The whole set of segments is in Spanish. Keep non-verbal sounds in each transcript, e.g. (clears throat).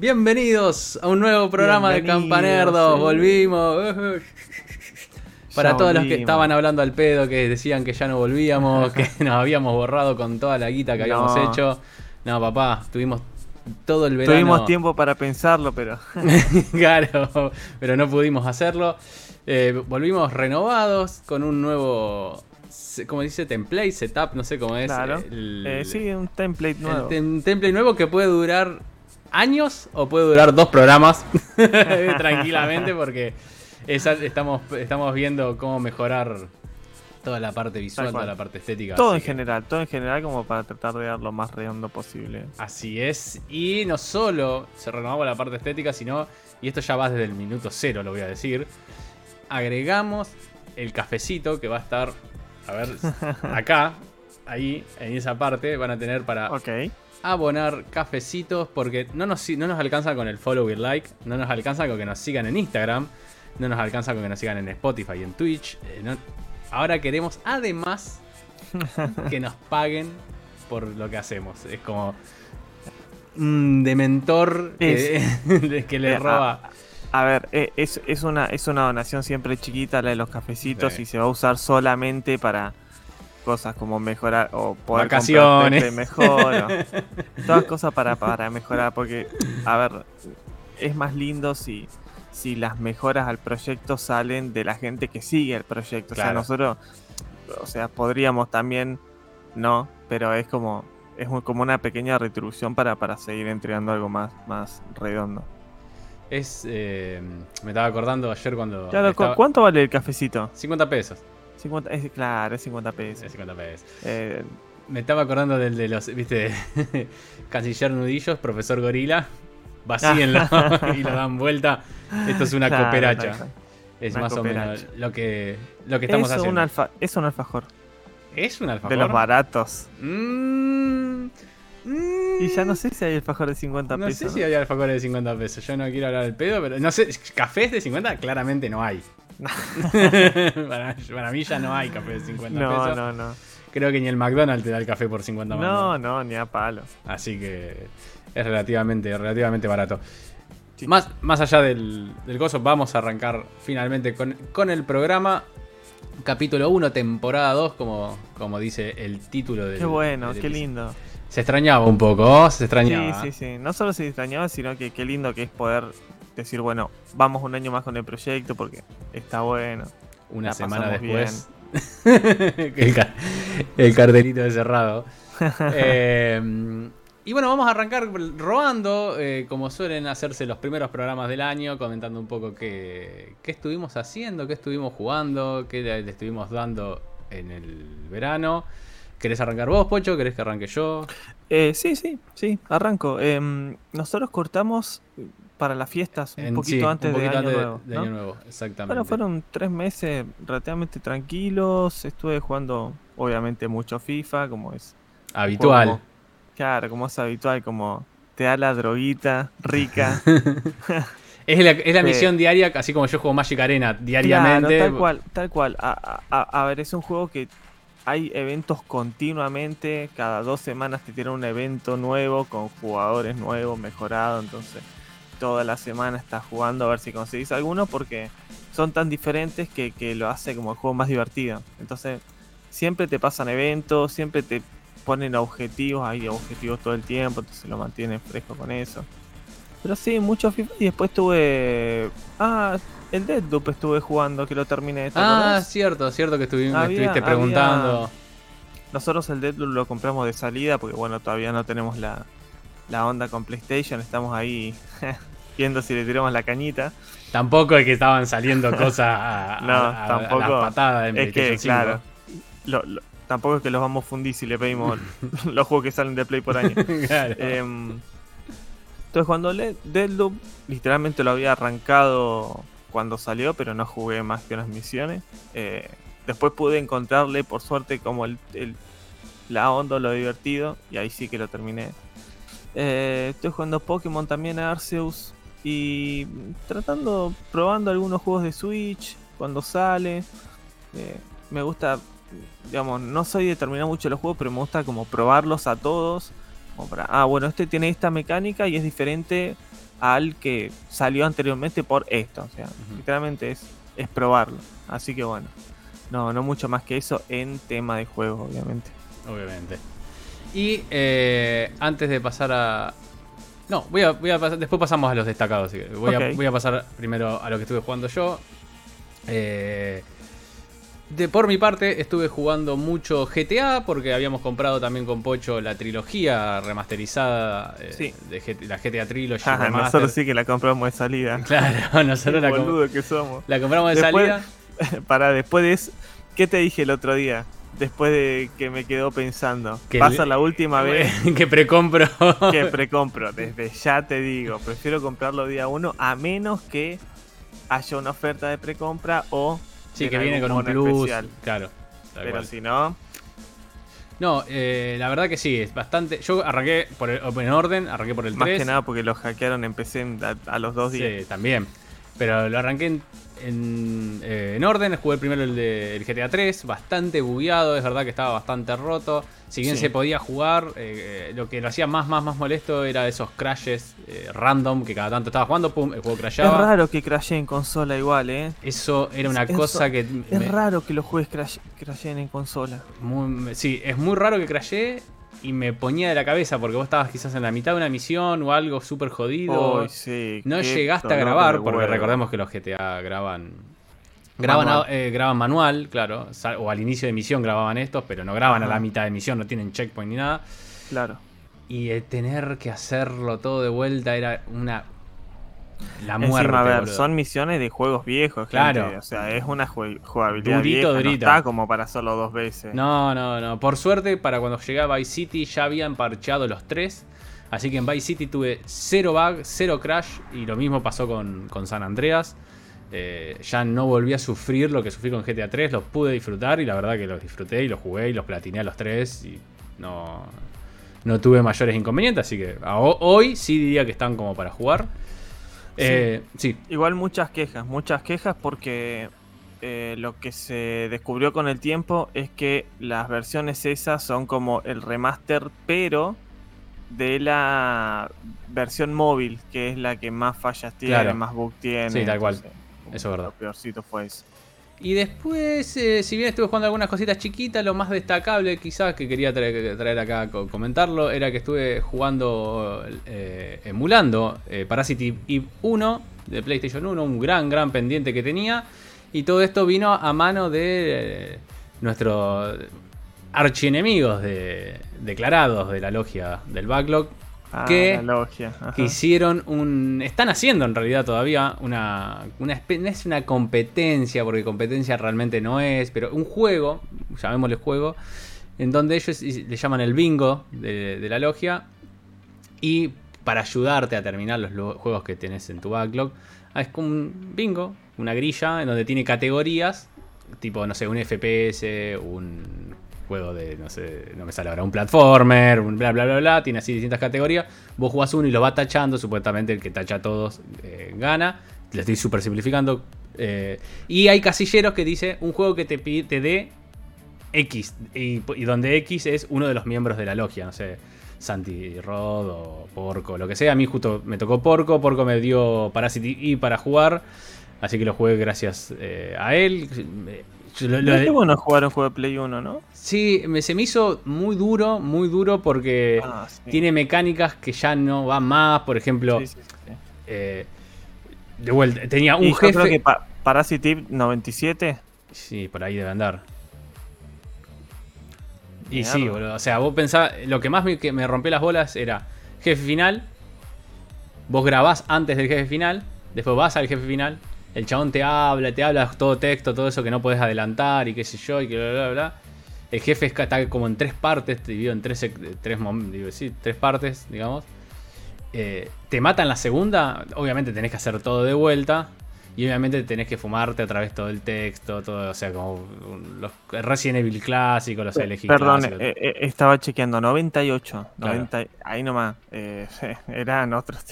Bienvenidos a un nuevo programa de Campanerdos. sí. Volvimos. Para Ya todos los que estaban hablando al pedo, que decían que ya no volvíamos, (laughs) que nos habíamos borrado con toda la guita que habíamos hecho. No, papá, tuvimos todo el verano. Tuvimos tiempo para pensarlo, pero (laughs) (laughs) claro, pero no pudimos hacerlo. Eh, volvimos renovados con un nuevo, ¿cómo dice? Template, setup, no sé cómo es. claro. el- Eh, sí, un template nuevo. tem- template nuevo que puede durar años o puede durar dos programas (laughs) tranquilamente porque estamos, estamos viendo cómo mejorar toda la parte visual, toda la parte estética. todo en que- general, todo en general como para tratar de dar lo más redondo posible. Así es. Y no solo se renovaba la parte estética, sino, y esto ya va desde el minuto cero, lo voy a decir, agregamos el cafecito que va a estar, a ver, (laughs) acá, ahí, en esa parte, van a tener para Ok. Abonar cafecitos porque no nos, no nos alcanza con el follow y like, no nos alcanza con que nos sigan en Instagram, no nos alcanza con que nos sigan en Spotify y en Twitch. eh, no- ahora queremos además (laughs) que nos paguen por lo que hacemos. Es como un dementor que, (laughs) que le Eh, roba. A ver, eh, es, es, una, es una donación siempre chiquita la de los cafecitos Sí. y se va a usar solamente para cosas como mejorar o poder Vacaciones. mejor. o- (laughs) todas cosas para, para mejorar, porque, a ver, es más lindo si, si las mejoras al proyecto salen de la gente que sigue el proyecto. O sea, nosotros, o sea, podríamos también, no, pero es como, es como una pequeña retribución para, para seguir entregando algo más, más redondo. Es. eh, me estaba acordando ayer cuando. Claro, ¿cu- estaba- ¿cuánto vale el cafecito? 50 pesos. 50, es, claro, es 50 pesos. Es 50 pesos. Eh, Me estaba acordando del de los, viste, (laughs) Canciller Nudillos, profesor Gorila. Vacíenlo (laughs) (laughs) y lo dan vuelta. Esto es una Claro, cooperacha. Es Una más o menos lo que, lo que estamos es, haciendo. un alfa, es un alfajor. ¿Es un alfajor? De los baratos. Mm, mm, Y ya no sé si hay alfajor de 50 No pesos. sé si hay alfajores de 50 pesos. Yo no quiero hablar del pedo, pero no sé. ¿Cafés de 50? Claramente no hay. (laughs) para, para mí ya no hay café de 50 No, pesos. no, no. Creo que ni el McDonald's te da el café por 50 mangos. No, no, ni a palo. Así que es relativamente, relativamente barato. Sí. Más, más allá del, del gozo, vamos a arrancar finalmente con, con el programa. Capítulo 1, temporada 2, como, como dice el título del Qué bueno, del qué episodio. lindo. Se extrañaba un poco, ¿oh? se Sí, extrañaba. sí, sí. No solo se extrañaba, sino que qué lindo que es poder decir, bueno, vamos un año más con el proyecto porque está bueno. Una La semana después. (laughs) el, ca- el cartelito de cerrado. (laughs) Eh, y bueno, vamos a arrancar robando, eh, como suelen hacerse los primeros programas del año, comentando un poco qué, qué estuvimos haciendo, qué estuvimos jugando, qué le, le estuvimos dando en el verano. ¿Querés arrancar vos, Pocho? ¿Querés que arranque yo? Eh, sí, sí, sí, arranco. Em, nosotros cortamos para las fiestas un En- poquito sí, antes, un poquito de, año antes nuevo, de ¿no? Año Nuevo, exactamente. Bueno, fueron tres meses relativamente tranquilos. Estuve jugando, obviamente, mucho FIFA, como es. Habitual. como- claro, como es habitual, como te da la droguita rica. (laughs) Es la, es la Sí. misión diaria, así como yo juego Magic Arena diariamente. Claro, tal cual, tal cual. A, a- a- a ver, es un juego que hay eventos continuamente. Cada dos semanas te tiran un evento nuevo con jugadores nuevos, mejorados. Entonces, toda la semana estás jugando a ver si conseguís alguno porque son tan diferentes que, que lo hace como el juego más divertido. Entonces, siempre te pasan eventos, siempre te ponen objetivos. Hay objetivos todo el tiempo, entonces lo mantienen fresco con eso. Pero sí, mucho FIFA. Y después tuve. Ah, el Deadloop estuve jugando, que lo terminé. ¿te Ah, acordás? cierto, cierto que estuvi- me Había- estuviste preguntando. Nosotros el Deadloop lo compramos de salida porque, bueno, todavía no tenemos la, la onda con PlayStation. Estamos ahí (laughs) viendo si le tiramos la cañita. Tampoco es que estaban saliendo cosas a, (laughs) No, a- a tampoco. las patadas en Es que, PlayStation 5. claro. lo- lo- tampoco es que los vamos a fundir si le pedimos (laughs) los juegos que salen de Play por año. (laughs) Claro. Em, entonces cuando le Deadloop literalmente lo había arrancado cuando salió, pero no jugué más que unas misiones. Eh, después pude encontrarle, por suerte, como el, el- la onda, lo divertido, y ahí sí que lo terminé. Eh, estoy jugando Pokémon también a Arceus y tratando, probando algunos juegos de Switch cuando sale. Eh, me gusta, digamos, no soy de terminar mucho los juegos, pero me gusta como probarlos a todos. Como para, ah, bueno, este tiene esta mecánica y es diferente al que salió anteriormente por esto. O sea, literalmente es, es probarlo. Así que bueno, no, no mucho más que eso en tema de juego, obviamente. Obviamente. Y eh, antes de pasar a. No, voy a, voy a pasar- después pasamos a los destacados. Voy, a, voy a pasar primero a lo que estuve jugando yo. Eh, de por mi parte, estuve jugando mucho GTA porque habíamos comprado también con Pocho la trilogía remasterizada eh, Sí. de la GTA Trilogy. Ajá, Remaster. nosotros sí que la compramos de salida. (laughs) Claro, nosotros la, com- que somos. la compramos de Después- salida. (laughs) Para después de eso, ¿qué te dije el otro día? Después de que me quedó pensando. Que Pasa la última (laughs) vez (laughs) que precompro. (laughs) que precompro. Desde ya te digo, prefiero comprarlo día uno a menos que haya una oferta de precompra o Sí, que viene con un plus. especial. Claro. Pero si no, No, eh, la verdad que sí, es bastante. Yo arranqué por el, en orden, arranqué por el más 3. que nada porque lo hackearon en- a, a los dos días. Sí, también. Pero lo arranqué en, en, eh, en orden. Jugué primero el de el GTA 3, bastante bugueado. Es verdad que estaba bastante roto. Si bien Sí. se podía jugar, eh, eh, lo que lo hacía más, más, más molesto era esos crashes eh, random que cada tanto estaba jugando, pum, el juego Es crashaba. raro que crashee en consola igual, ¿eh? Eso era una cosa que. Es me- raro que los juegues crash, crasheen en consola. Muy- sí, es muy raro que crashé y me ponía de la cabeza porque vos estabas quizás en la mitad de una misión o algo súper jodido. Uy, sí, no llegaste a grabar porque huevo. recordemos que los GTA graban. Graban Manual. manual, eh, graban manual claro. O al inicio de misión grababan estos, pero no graban a la mitad de misión, no tienen checkpoint ni nada. Claro. Y el tener que hacerlo todo de vuelta era una. La muerte. Encima, a ver, boludo. son misiones de juegos viejos, Claro. gente, O sea, es una jugabilidad Durito, vieja, durito. no está como para hacerlo dos veces. No, no, no. Por suerte, para cuando llegué a Vice City ya habían parcheado los tres. Así que en Vice City tuve cero bug, cero crash. Y lo mismo pasó con, con San Andreas. Eh, ya no volví a sufrir lo que sufrí con GTA 3. Los pude disfrutar y la verdad que los disfruté y los jugué y los platiné a los tres. Y no, no tuve mayores inconvenientes. Así que hoy sí diría que están como para jugar. Eh, sí, Igual muchas quejas, muchas quejas porque eh, lo que se descubrió con el tiempo es que las versiones esas son como el remaster, pero de la versión móvil, que es la que más fallas tiene, Claro. más bug tiene. Sí, tal cual. entonces, Eso es verdad. Lo peorcito fue eso. Y después, eh, si bien estuve jugando algunas cositas chiquitas, lo más destacable quizás que quería traer, traer acá comentarlo era que estuve jugando, eh, emulando eh, Parasite Eve 1 de PlayStation 1, un gran, gran pendiente que tenía. Y todo esto vino a mano de eh, nuestros archienemigos de, declarados de la logia del backlog, Ah, que hicieron un. Están haciendo en realidad todavía una. una es una competencia, porque competencia realmente no es, pero un juego, llamémosle juego, en donde ellos le llaman el bingo de, de la logia. Y para ayudarte a terminar los lo- juegos que tenés en tu backlog, ah, es como un bingo, una grilla, en donde tiene categorías, tipo, no sé, un FPS, un juego de, no sé, no me sale ahora, un platformer, un bla bla bla bla, tiene así distintas categorías. Vos jugás uno y lo vas tachando, supuestamente el que tacha a todos eh, gana. Lo estoy super simplificando. eh, y hay casilleros que dice un juego que te, te dé X, y, y donde X es uno de los miembros de la logia, no sé, Santi Rod o Porco, lo que sea. A mí justo me tocó Porco, Porco me dio Parasite y para jugar, así que lo jugué gracias eh, a él. Yo lo- lo- Qué bueno jugar un juego de Play 1, ¿no? Sí, me, se me hizo muy duro, muy duro porque Ah, sí. tiene mecánicas que ya no van más. Por ejemplo, Sí, sí, sí. eh, de vuelta, tenía un Y yo jefe. creo que pa- Parasite Eve 97 Sí, por ahí debe andar. Y sí, boludo. O sea, vos pensás, lo que más me, que me rompió las bolas era jefe final. Vos grabás antes del jefe final. Después vas al jefe final. El chabón te habla, te habla todo texto, todo eso que no podés adelantar y qué sé yo, y que bla, bla, bla. El jefe está como en tres partes, dividido en tres, sec- tres, digo, sí, tres partes, digamos. Eh, te matan la segunda, obviamente tenés que hacer todo de vuelta. Y obviamente tenés que fumarte a través todo el texto, todo, o sea, como los Resident Evil clásicos, los Perdón, eh, eh, estaba chequeando, 98. Claro. 90, ahí nomás. eh, (laughs) eran, otros,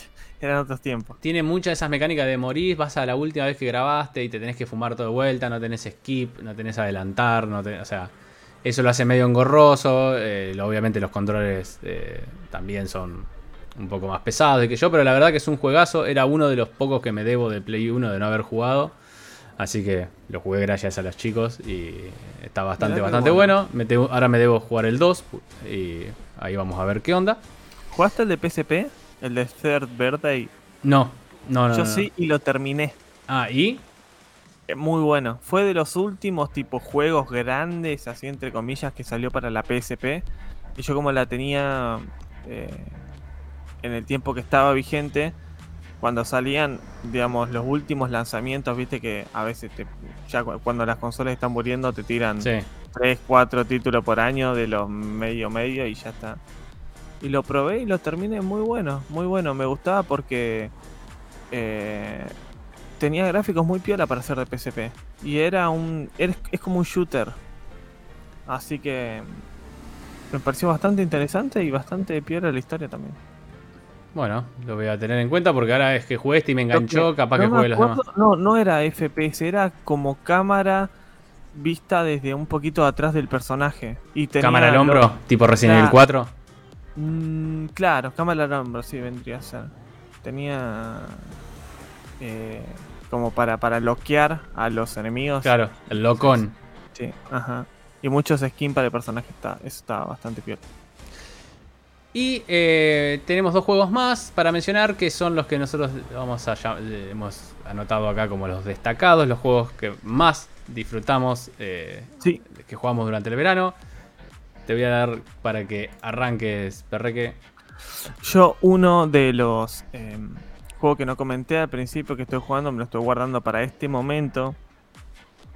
eran otros tiempos. Tiene muchas de esas mecánicas de morir, vas a la última vez que grabaste y te tenés que fumar todo de vuelta, no tenés skip, no tenés adelantar, no tenés- o sea, eso lo hace medio engorroso. eh, obviamente los controles eh, también son un poco más pesados que yo, pero la verdad que es un juegazo. Era uno de los pocos que me debo de Play 1 de no haber jugado. Así que lo jugué gracias a los chicos y está bastante, bastante bueno. ahora me debo jugar el 2 y ahí vamos a ver qué onda. ¿Jugaste el de PSP? ¿El de Third Birthday? No, no, no. Yo sí y lo terminé. Ah, ¿y? Eh, muy bueno. Fue de los últimos tipos juegos grandes, así entre comillas, que salió para la PSP. Y yo como la tenía eh, en el tiempo que estaba vigente, cuando salían, digamos, los últimos lanzamientos, viste que a veces te, ya cuando las consolas están muriendo te tiran 3, 4 títulos por año de los medio medio y ya está. Y lo probé y lo terminé muy bueno, muy bueno. Me gustaba porque eh, tenía gráficos muy piola para ser de PSP. Y era un. es como un shooter. Así que me pareció bastante interesante y bastante piola la historia también. Bueno, lo voy a tener en cuenta porque ahora es que jugué este y me enganchó, capaz que juegue los demás. No, no era FPS, era como cámara vista desde un poquito atrás del personaje. Y ¿Cámara al hombro? ¿Tipo Resident Evil 4? Mm, claro, cámara al hombro, sí, vendría a ser. Tenía. Eh, como para, para bloquear a los enemigos. Claro, el locón. Sí, ajá. Y muchos skins para el personaje, está, eso está bastante peor. Y eh, tenemos dos juegos más para mencionar que son los que nosotros vamos a, hemos anotado acá como los destacados, los juegos que más disfrutamos, eh, que jugamos durante el verano. Te voy a dar para que arranques, Perreque. Yo uno de los em, juegos que no comenté al principio que estoy jugando, me lo estoy guardando para este momento.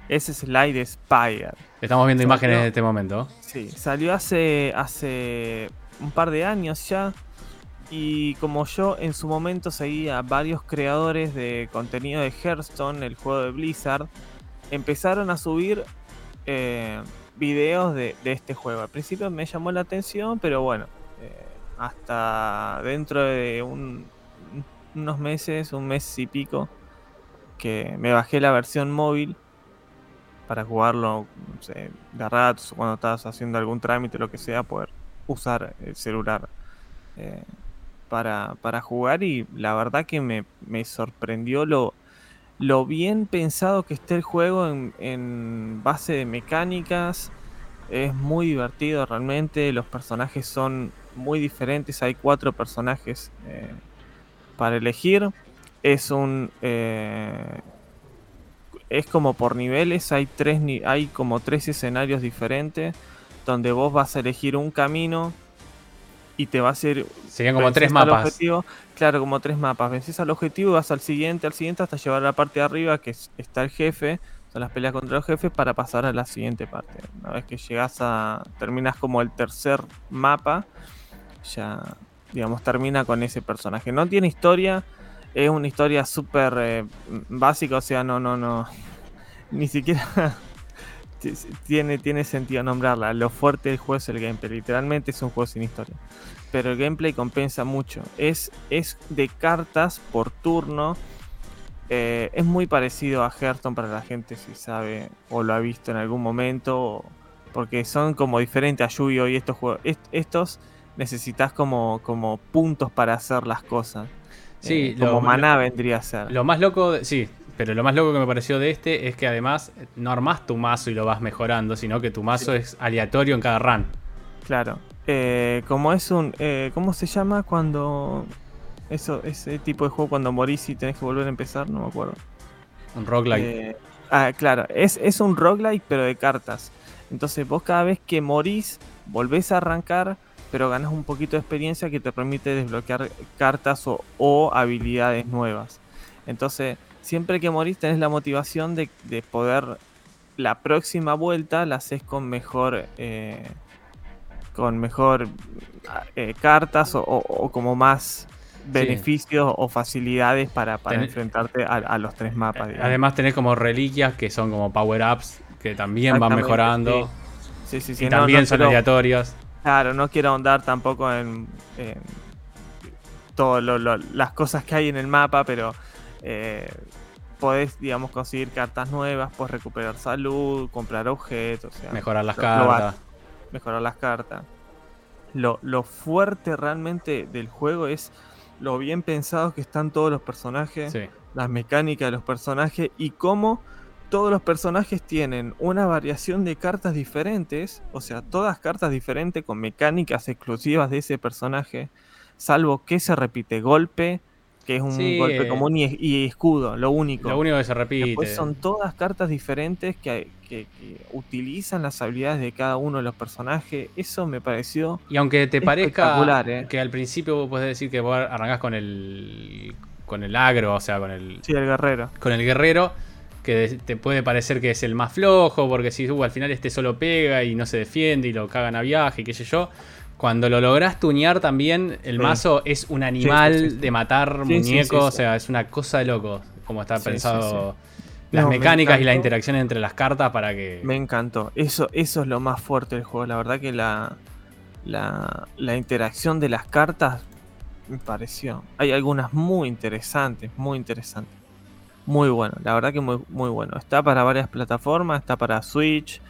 Es Slide Spire. Estamos viendo imágenes de este momento. Sí, salió hace, hace un par de años ya. Y como yo en su momento seguía varios creadores de contenido de Hearthstone, el juego de Blizzard, empezaron a subir eh, videos de, este juego. Al principio me llamó la atención, pero bueno, eh, hasta dentro de unos meses, un mes y pico, que me bajé la versión móvil para jugarlo de ratos cuando estabas haciendo algún trámite, lo que sea, poder usar el celular eh, para, para, jugar y la verdad que me, me, sorprendió lo, lo bien pensado que esté el juego en, base de mecánicas. Es muy divertido realmente, los personajes son muy diferentes, hay cuatro personajes eh, para elegir. Es un... Eh, es como por niveles, hay, tres, hay como tres escenarios diferentes donde vos vas a elegir un camino y te va a hacer. Serían como tres mapas. Objetivo. Claro, como tres mapas. Vences al objetivo y vas al siguiente, al siguiente, hasta llevar a la parte de arriba, que está el jefe. Son las peleas contra los jefes para pasar a la siguiente parte. Una vez que llegas a. terminas como el tercer mapa, ya, digamos, termina con ese personaje. No tiene historia, es una historia súper eh, básica, o sea, no, no, no. (laughs) Ni siquiera tiene, tiene sentido nombrarla. Lo fuerte del juego es el gameplay. Literalmente es un juego sin historia. Pero el gameplay compensa mucho. Es, es de cartas por turno. Eh, es muy parecido a Hearthstone para la gente si sabe o lo ha visto en algún momento. Porque son como diferentes a Yu-Gi-Oh! y estos juegos. estos necesitas como, como puntos para hacer las cosas. Sí, eh, como maná vendría a ser. Lo más loco, sí, pero lo más loco que me pareció de este es que además no armás tu mazo y lo vas mejorando, sino que tu mazo es aleatorio en cada run. Claro. Eh, como es un. Eh, ¿Cómo se llama cuando. Eso, ese tipo de juego cuando morís y tenés que volver a empezar? No me acuerdo. Un roguelike. Eh, ah, claro. Es, es un roguelike, pero de cartas. Entonces vos cada vez que morís, volvés a arrancar, pero ganas un poquito de experiencia que te permite desbloquear cartas o, o habilidades nuevas. Entonces siempre que morís tenés la motivación de, poder la próxima vuelta la haces con mejor eh, con mejor eh, cartas o, como más beneficios o facilidades para, enfrentarte a, los tres mapas. Además tenés como reliquias que son como power-ups que también van mejorando. Sí, sí, sí. Y también son aleatorios. Claro, no quiero ahondar tampoco en, todas las cosas que hay en el mapa, pero eh, podés, digamos, conseguir cartas nuevas, puedes recuperar salud, comprar objetos. mejorar las cartas. mejorar las cartas. lo, lo fuerte realmente del juego es lo bien pensado que están todos los personajes, las mecánicas de los personajes y cómo todos los personajes tienen una variación de cartas diferentes, o sea, todas cartas diferentes con mecánicas exclusivas de ese personaje, salvo que se repite golpe, que es un golpe eh, común y, escudo, lo único. Lo único que se repite. Después son todas cartas diferentes que, utilizan las habilidades de cada uno de los personajes. Eso me pareció. Y aunque te parezca ¿eh? que al principio puedes decir que vos arrancás con el. con el agro, o sea, con el. Sí, el guerrero. Con el guerrero. Que te puede parecer que es el más flojo, porque si uh, al final este solo pega y no se defiende y lo cagan a viaje y qué sé yo cuando lo logras tunear también, el mazo es un animal de matar muñecos, o sea, es una cosa de loco, como está pensado las mecánicas y la interacción entre las cartas para que... Me encantó, eso, eso es lo más fuerte del juego, la verdad que la, la, la interacción de las cartas me pareció. Hay algunas muy interesantes, muy interesantes. Muy bueno, la verdad que muy, muy bueno. Está para varias plataformas, está para Switch,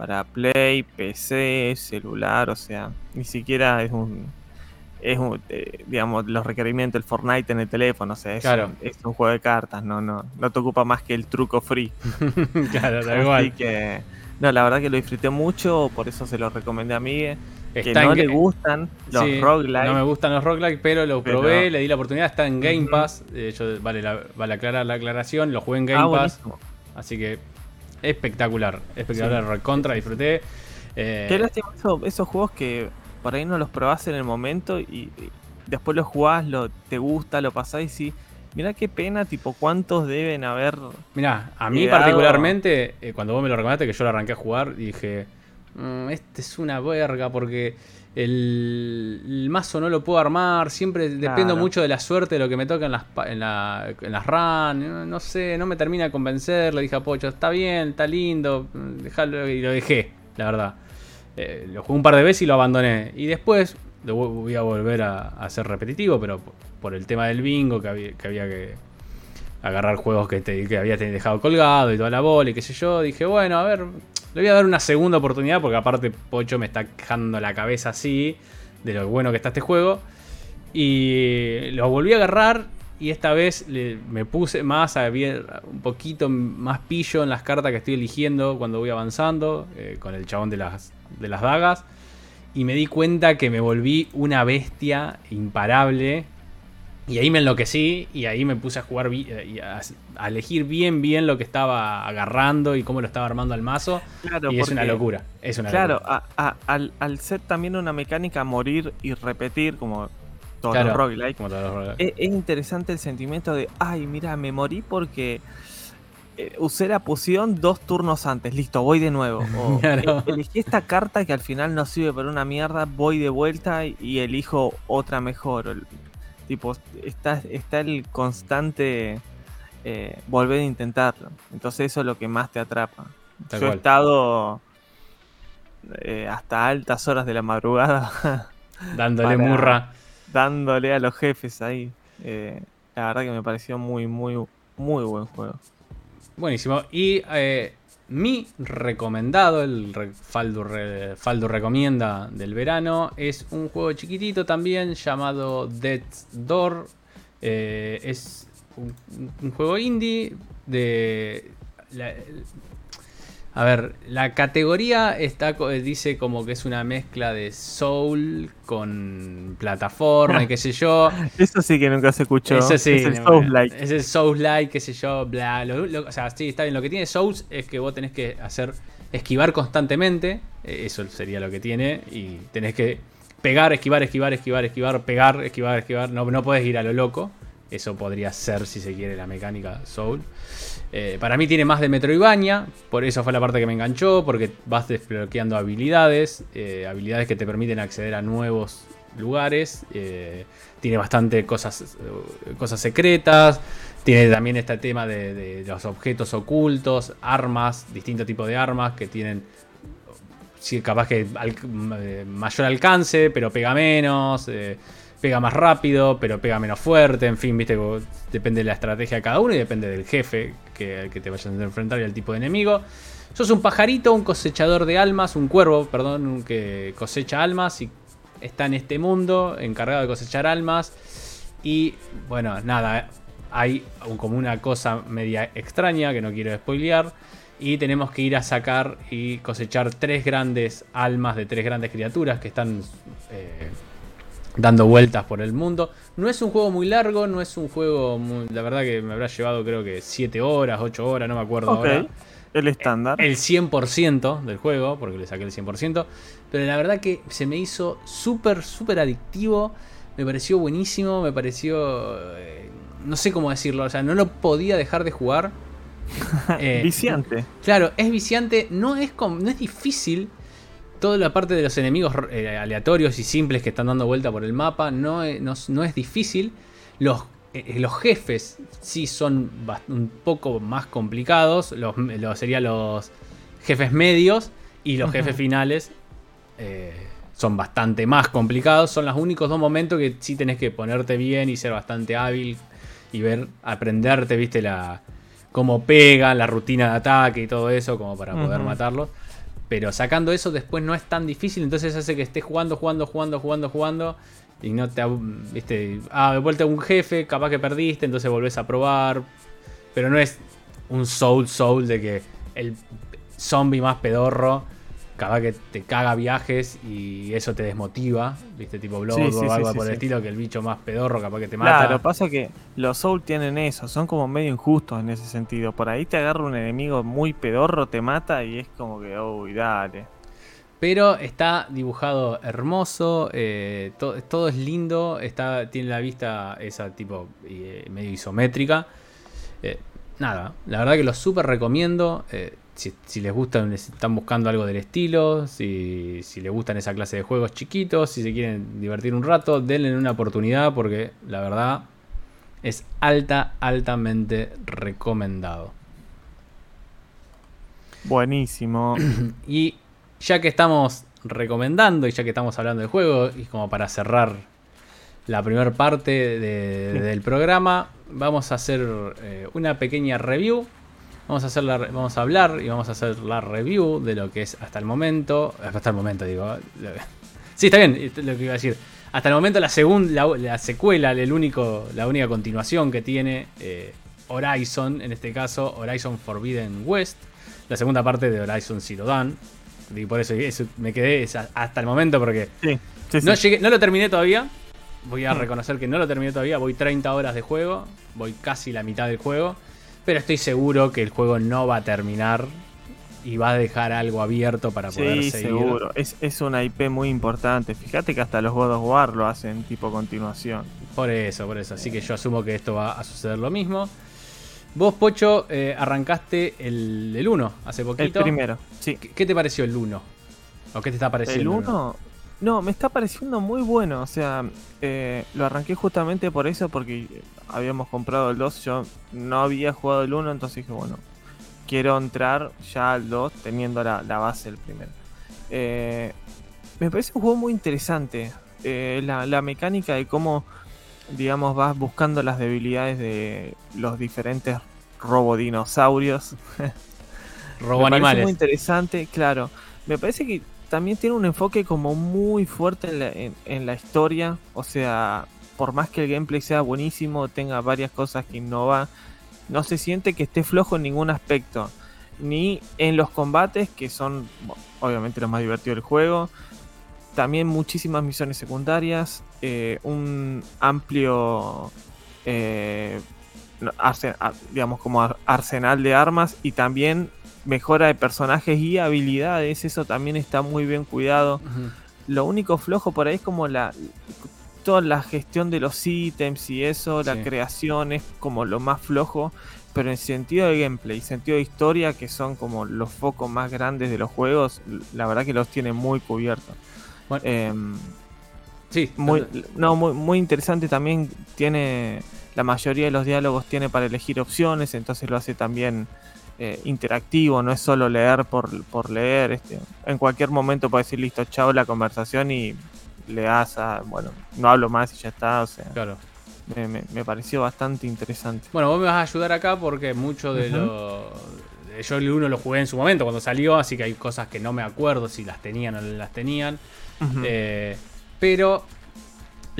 para Play, PC, celular, o sea, ni siquiera es un, es un, eh, digamos, los requerimientos del Fortnite en el teléfono, o sea, es, un, es un juego de cartas, no, no, no te ocupa más que el truco free. (laughs) claro, da igual. Así que, no, la verdad que lo disfruté mucho, por eso se lo recomendé a Miguel. Que no le gustan los sí, roguelike. No me gustan los roguelike, pero lo probé, le di la oportunidad, está en Game Pass. De hecho, vale, la, vale aclarar la aclaración, lo jugué en Game ah, Pass. Así que espectacular. Espectacular, recontra, disfruté. Eh, Qué lástima esos juegos que por ahí no los probás en el momento y, después los jugás, lo, te gusta, lo pasás y sí. Mira qué pena, tipo, cuántos deben haber. Mira, a mí particularmente, eh, cuando vos me lo recomendaste, que yo lo arranqué a jugar, dije, mm, este es una verga porque el, mazo no lo puedo armar, siempre dependo mucho de la suerte de lo que me toca en las, en, la, en las run, no, sé, no me termina de convencer, le dije a Pocho, está bien, está lindo, déjalo y lo dejé, la verdad. Eh, lo jugué un par de veces y lo abandoné. Y después lo voy a volver a, hacer repetitivo, pero por el tema del bingo, que había que, agarrar juegos que, te, que había dejado colgado y toda la bola y qué sé yo, dije, bueno, a ver, le voy a dar una segunda oportunidad porque aparte Pocho me está quejando la cabeza así de lo bueno que está este juego. Y lo volví a agarrar y esta vez me puse más a un poquito más pillo en las cartas que estoy eligiendo cuando voy avanzando eh, con el chabón de las, de las dagas. Y me di cuenta que me volví una bestia imparable y ahí me enloquecí y ahí me puse a jugar eh, y a, elegir bien bien lo que estaba agarrando y cómo lo estaba armando al mazo. y es una locura. Es una claro, al, ser también una mecánica morir y repetir, como todos los roguelike, es, interesante el sentimiento de, ay, mira, me morí porque eh, usé la poción dos turnos antes, listo, voy de nuevo. (laughs) O, e, elegí esta carta que al final no sirve para una mierda, voy de vuelta y elijo otra mejor Tipo, está, está el constante eh, volver a intentarlo. Entonces eso es lo que más te atrapa. Yo he estado eh, hasta altas horas de la madrugada. (laughs) Dándole murra. Dándole a los jefes ahí. Eh, la verdad que me pareció muy, muy, muy buen juego. Buenísimo. Y mi recomendado, el Faldo, recomienda del verano, es un juego chiquitito también llamado Death's Door. Eh, es un, juego indie de... A ver, la categoría está dice como que es una mezcla de soul con plataforma y qué sé yo. (laughs) Eso sí que nunca se escuchó. Eso sí, es el Souls-like. Es el Souls-like, qué sé yo, bla. o sea, sí, está bien. Lo que tiene Souls es que vos tenés que hacer esquivar constantemente. Eh, eso sería lo que tiene. Y tenés que pegar, esquivar, esquivar, esquivar, esquivar, pegar, esquivar, esquivar. No, no podés ir a lo loco. Eso podría ser, si se quiere, la mecánica Soul. Eh, para mí tiene más de Metroidvania, por eso fue la parte que me enganchó, porque vas desbloqueando habilidades, eh, habilidades que te permiten acceder a nuevos lugares. Eh, tiene bastante cosas, cosas secretas. Tiene también este tema de, los objetos ocultos, armas, distintos tipos de armas que tienen capaz que mayor alcance, pero pega menos pega más rápido, pero pega menos fuerte, en fin, viste, depende de la estrategia de cada uno y depende del jefe que, que te vayas a enfrentar y al tipo de enemigo. Sos un pajarito, un cosechador de almas, un cuervo, perdón, que cosecha almas y está en este mundo, encargado de cosechar almas. Y bueno, nada, hay como una cosa media extraña que no quiero spoilear. Y tenemos que ir a sacar y cosechar tres grandes almas de tres grandes criaturas que están eh, dando vueltas por el mundo. No es un juego muy largo, no es un juego muy, La verdad que me habrá llevado creo que 7 horas, 8 horas, no me acuerdo ahora. El estándar. El 100% del juego, porque le saqué el 100%. Pero la verdad que se me hizo súper, súper adictivo. Me pareció buenísimo, me pareció... Eh, no sé cómo decirlo, o sea, no lo podía dejar de jugar. (laughs) Eh, viciante. Claro, es viciante, no es, no es difícil. Toda la parte de los enemigos eh, aleatorios y simples que están dando vuelta por el mapa no, no, no es difícil. Los eh, los jefes sí son un poco más complicados. Los, serían los jefes medios y los jefes finales eh, son bastante más complicados. Son los únicos dos momentos que sí tenés que ponerte bien y ser bastante hábil y ver, aprenderte, viste, la cómo pega, la rutina de ataque y todo eso, como para poder matarlos. Pero sacando eso después no es tan difícil, entonces hace que estés jugando, jugando, jugando, jugando, jugando y no te. Viste, ah, de vuelta un jefe, capaz que perdiste, entonces volvés a probar. Pero no es un soul soul de que el zombie más pedorro, capaz que te caga viajes y eso te desmotiva. Viste, tipo Blood o algo por el estilo, que el bicho más pedorro, capaz que te mata. Claro, pasa que los soul tienen eso, son como medio injustos en ese sentido. Por ahí te agarra un enemigo muy pedorro, te mata y es como que, uy, dale. Pero está dibujado hermoso, eh, todo es lindo, está, tiene la vista esa tipo eh, medio isométrica. Eh, nada, la verdad que lo súper recomiendo. Si, les gustan, están buscando algo del estilo, si, si, les gustan esa clase de juegos chiquitos, si se quieren divertir un rato, denle una oportunidad porque la verdad es alta, altamente recomendado. Buenísimo. (clears throat) y ya que estamos recomendando y ya que estamos hablando del juego, y como para cerrar la primera parte del programa, vamos a hacer eh, una pequeña review. Vamos a, hacer vamos a hablar y vamos a hacer la review de lo que es hasta el momento. Hasta el momento, digo. (laughs) Sí, está bien lo que iba a decir. Hasta el momento la segunda, la, secuela, el único, la única continuación que tiene eh, Horizon, en este caso Horizon Forbidden West, la segunda parte de Horizon Zero Dawn, y por eso, me quedé hasta el momento porque no, no lo terminé todavía. Voy a mm. reconocer que no lo terminé todavía. Voy 30 horas de juego. Voy casi la mitad del juego. Pero estoy seguro que el juego no va a terminar y va a dejar algo abierto para poder sí, seguro. Es, es una IP muy importante. Fíjate que hasta los God of War lo hacen tipo continuación. Por eso, por eso. Así que yo asumo que esto va a suceder lo mismo. Vos, Pocho, eh, arrancaste el 1 hace poquito. El primero, sí. ¿Qué, te pareció el 1? ¿O qué te está pareciendo? El 1, no, me está pareciendo muy bueno. O sea, eh, lo arranqué justamente por eso, porque habíamos comprado el 2. Yo no había jugado el 1, entonces dije, bueno, quiero entrar ya al 2 teniendo la, base del primero. Eh, me parece un juego muy interesante. la, la mecánica de cómo digamos, vas buscando las debilidades de los diferentes robodinosaurios. (laughs) Robo animales. parece muy interesante, claro. Me parece que también tiene un enfoque como muy fuerte en la, historia. O sea, por más que el gameplay sea buenísimo, tenga varias cosas que innova, no se siente que esté flojo en ningún aspecto. Ni en los combates, que son obviamente lo más divertido del juego también muchísimas misiones secundarias, eh, un amplio, eh, digamos, como arsenal de armas y también mejora de personajes y habilidades, eso también está muy bien cuidado. Lo único flojo por ahí es como la toda la gestión de los ítems y eso, la creación es como lo más flojo, pero en sentido de gameplay, sentido de historia, que son como los focos más grandes de los juegos, la verdad que los tiene muy cubiertos. Em, sí, muy, no, muy, muy interesante también. Tiene la mayoría de los diálogos tiene para elegir opciones, entonces lo hace también eh, interactivo, no es solo leer por, leer. Este, en cualquier momento puedes decir listo, chao la conversación y le das a, bueno, no hablo más y ya está. O sea, claro. Me, pareció bastante interesante. Bueno, vos me vas a ayudar acá porque mucho de lo. Yo el 1 lo jugué en su momento cuando salió, así que hay cosas que no me acuerdo si las tenían o no las tenían. Eh, Pero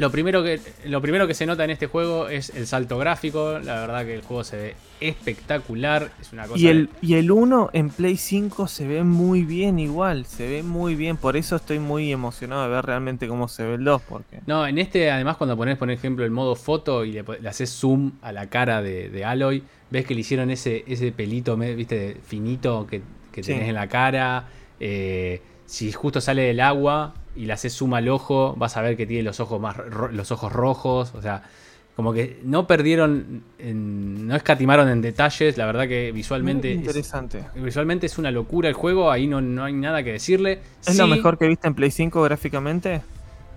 lo primero, que, lo primero que se nota en este juego es el salto gráfico. La verdad que el juego se ve espectacular. Es una cosa y, el, y el 1 en Play 5 se ve muy bien igual. Se ve muy bien. Por eso estoy muy emocionado de ver realmente cómo se ve el 2. Porque... No, en este además cuando pones, por ejemplo, el modo foto y le, haces zoom a la cara de, Aloy, ves que le hicieron ese, ese pelito, viste, finito que, que tenés en la cara. Eh, si justo sale del agua y le haces zoom al ojo, vas a ver que tiene los ojos más los ojos rojos, o sea, como que no perdieron, no escatimaron en detalles, la verdad que visualmente interesante. Es, visualmente es una locura el juego, ahí no, no hay nada que decirle. ¿Es lo mejor que viste en Play 5 gráficamente?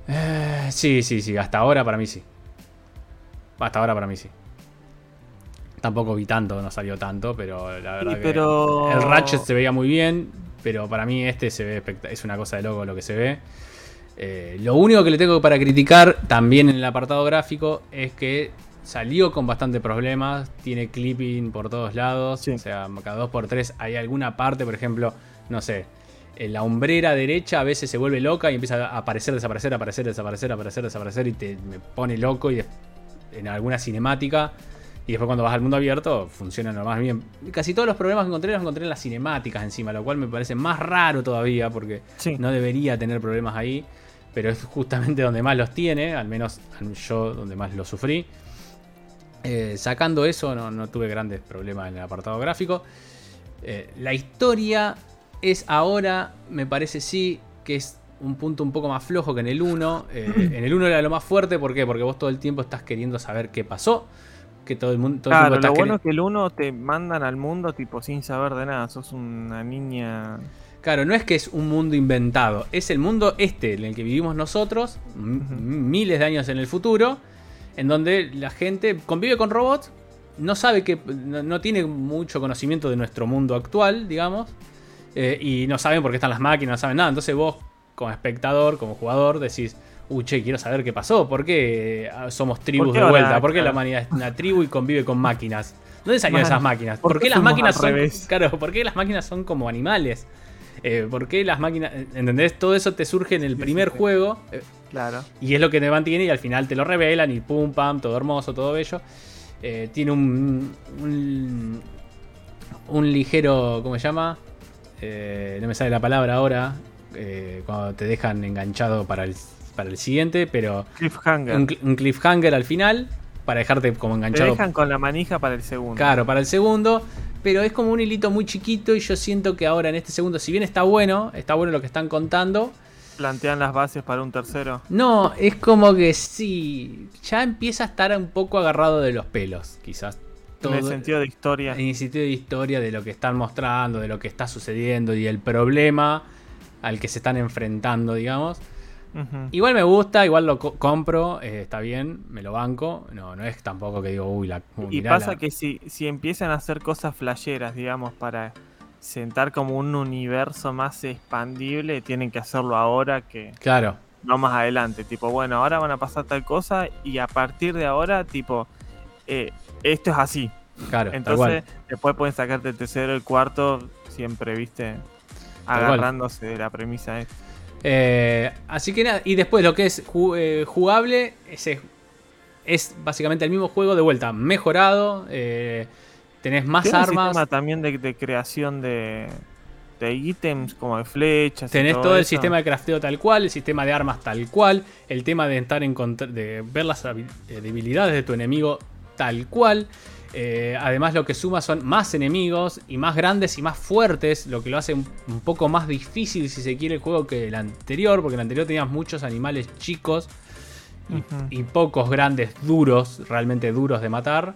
Eh, sí, sí, sí, hasta ahora para mí sí. Hasta ahora para mí sí. Tampoco vi tanto, no salió tanto, pero la verdad que el Ratchet se veía muy bien. Pero para mí este se ve es una cosa de loco lo que se ve. Eh, lo único que le tengo para criticar también en el apartado gráfico es que salió con bastante problemas, tiene clipping por todos lados, o sea, cada 2x3 hay alguna parte, por ejemplo, no sé, en la hombrera derecha a veces se vuelve loca y empieza a aparecer, desaparecer, aparecer, desaparecer, aparecer, desaparecer y te me pone loco y en alguna cinemática y después cuando vas al mundo abierto, funciona normal bien. Casi todos los problemas que encontré los encontré en las cinemáticas encima, lo cual me parece más raro todavía porque no debería tener problemas ahí. Pero es justamente donde más los tiene, al menos yo donde más lo sufrí. Eh, sacando eso, no, tuve grandes problemas en el apartado gráfico. Eh, la historia es ahora, me parece sí, que es un punto un poco más flojo que en el 1. Eh, en el 1 era lo más fuerte, ¿por qué? Porque vos todo el tiempo estás queriendo saber qué pasó que todo el mundo. claro, lo bueno es que el uno te mandan al mundo tipo sin saber de nada, sos una niña. Claro, no es que es un mundo inventado, es el mundo este en el que vivimos nosotros, miles de años en el futuro, en donde la gente convive con robots, no sabe que. no, tiene mucho conocimiento de nuestro mundo actual, digamos, eh, y no saben por qué están las máquinas, no saben nada. Entonces vos, como espectador, como jugador, decís uy, che, quiero saber qué pasó, ¿por qué ah, somos tribus de vuelta? ¿Por qué la humanidad es una tribu y convive con máquinas? ¿Dónde (laughs) salieron esas máquinas? ¿Por, qué las máquinas son. (laughs) Claro, ¿por qué las máquinas son como animales? Eh, ¿Por qué las máquinas. ¿Entendés? Todo eso te surge en el primer juego. Eh, claro. Y es lo que te mantiene y al final te lo revelan y pum, pam, todo hermoso, todo bello. Eh, tiene un, un, un. ligero. ¿Cómo se llama? no me sale la palabra ahora. cuando te dejan enganchado para el para el siguiente, pero. Cliffhanger. Un, cliffhanger al final para dejarte como enganchado. Te dejan con la manija para el segundo. Claro, para el segundo. Pero es como un hilito muy chiquito y yo siento que ahora en este segundo, si bien está bueno, está bueno lo que están contando. ¿Plantean las bases para un tercero? No, es como que sí, ya empieza a estar un poco agarrado de los pelos, quizás. en el sentido de historia. En el sentido de historia, de lo que están mostrando, de lo que está sucediendo y el problema al que se están enfrentando, digamos. Igual me gusta, igual lo compro, eh, está bien, me lo banco. No, no es tampoco que digo, uy, la. y pasa que si, si empiezan a hacer cosas flasheras, digamos, para sentar como un universo más expandible, tienen que hacerlo ahora que. Claro. No más adelante. Tipo, bueno, ahora van a pasar tal cosa y a partir de ahora, tipo, eh, esto es así. Claro. Entonces, después pueden sacarte el tercero, el cuarto, siempre, viste, agarrándose de la premisa esta. Eh, así que nada, y después lo que es eh, jugable es, es, básicamente el mismo juego de vuelta, mejorado. Eh, tenés más armas. sistema también de, creación de, de, ítems, como de flechas. Tenés todo, el sistema de crafteo tal cual, el sistema de armas tal cual, el tema de, estar en de ver las debilidades de tu enemigo tal cual. Eh, además lo que suma son más enemigos y más grandes y más fuertes, lo que lo hace un, poco más difícil si se quiere el juego que el anterior, porque el anterior tenías muchos animales chicos y, pocos grandes duros, realmente duros de matar.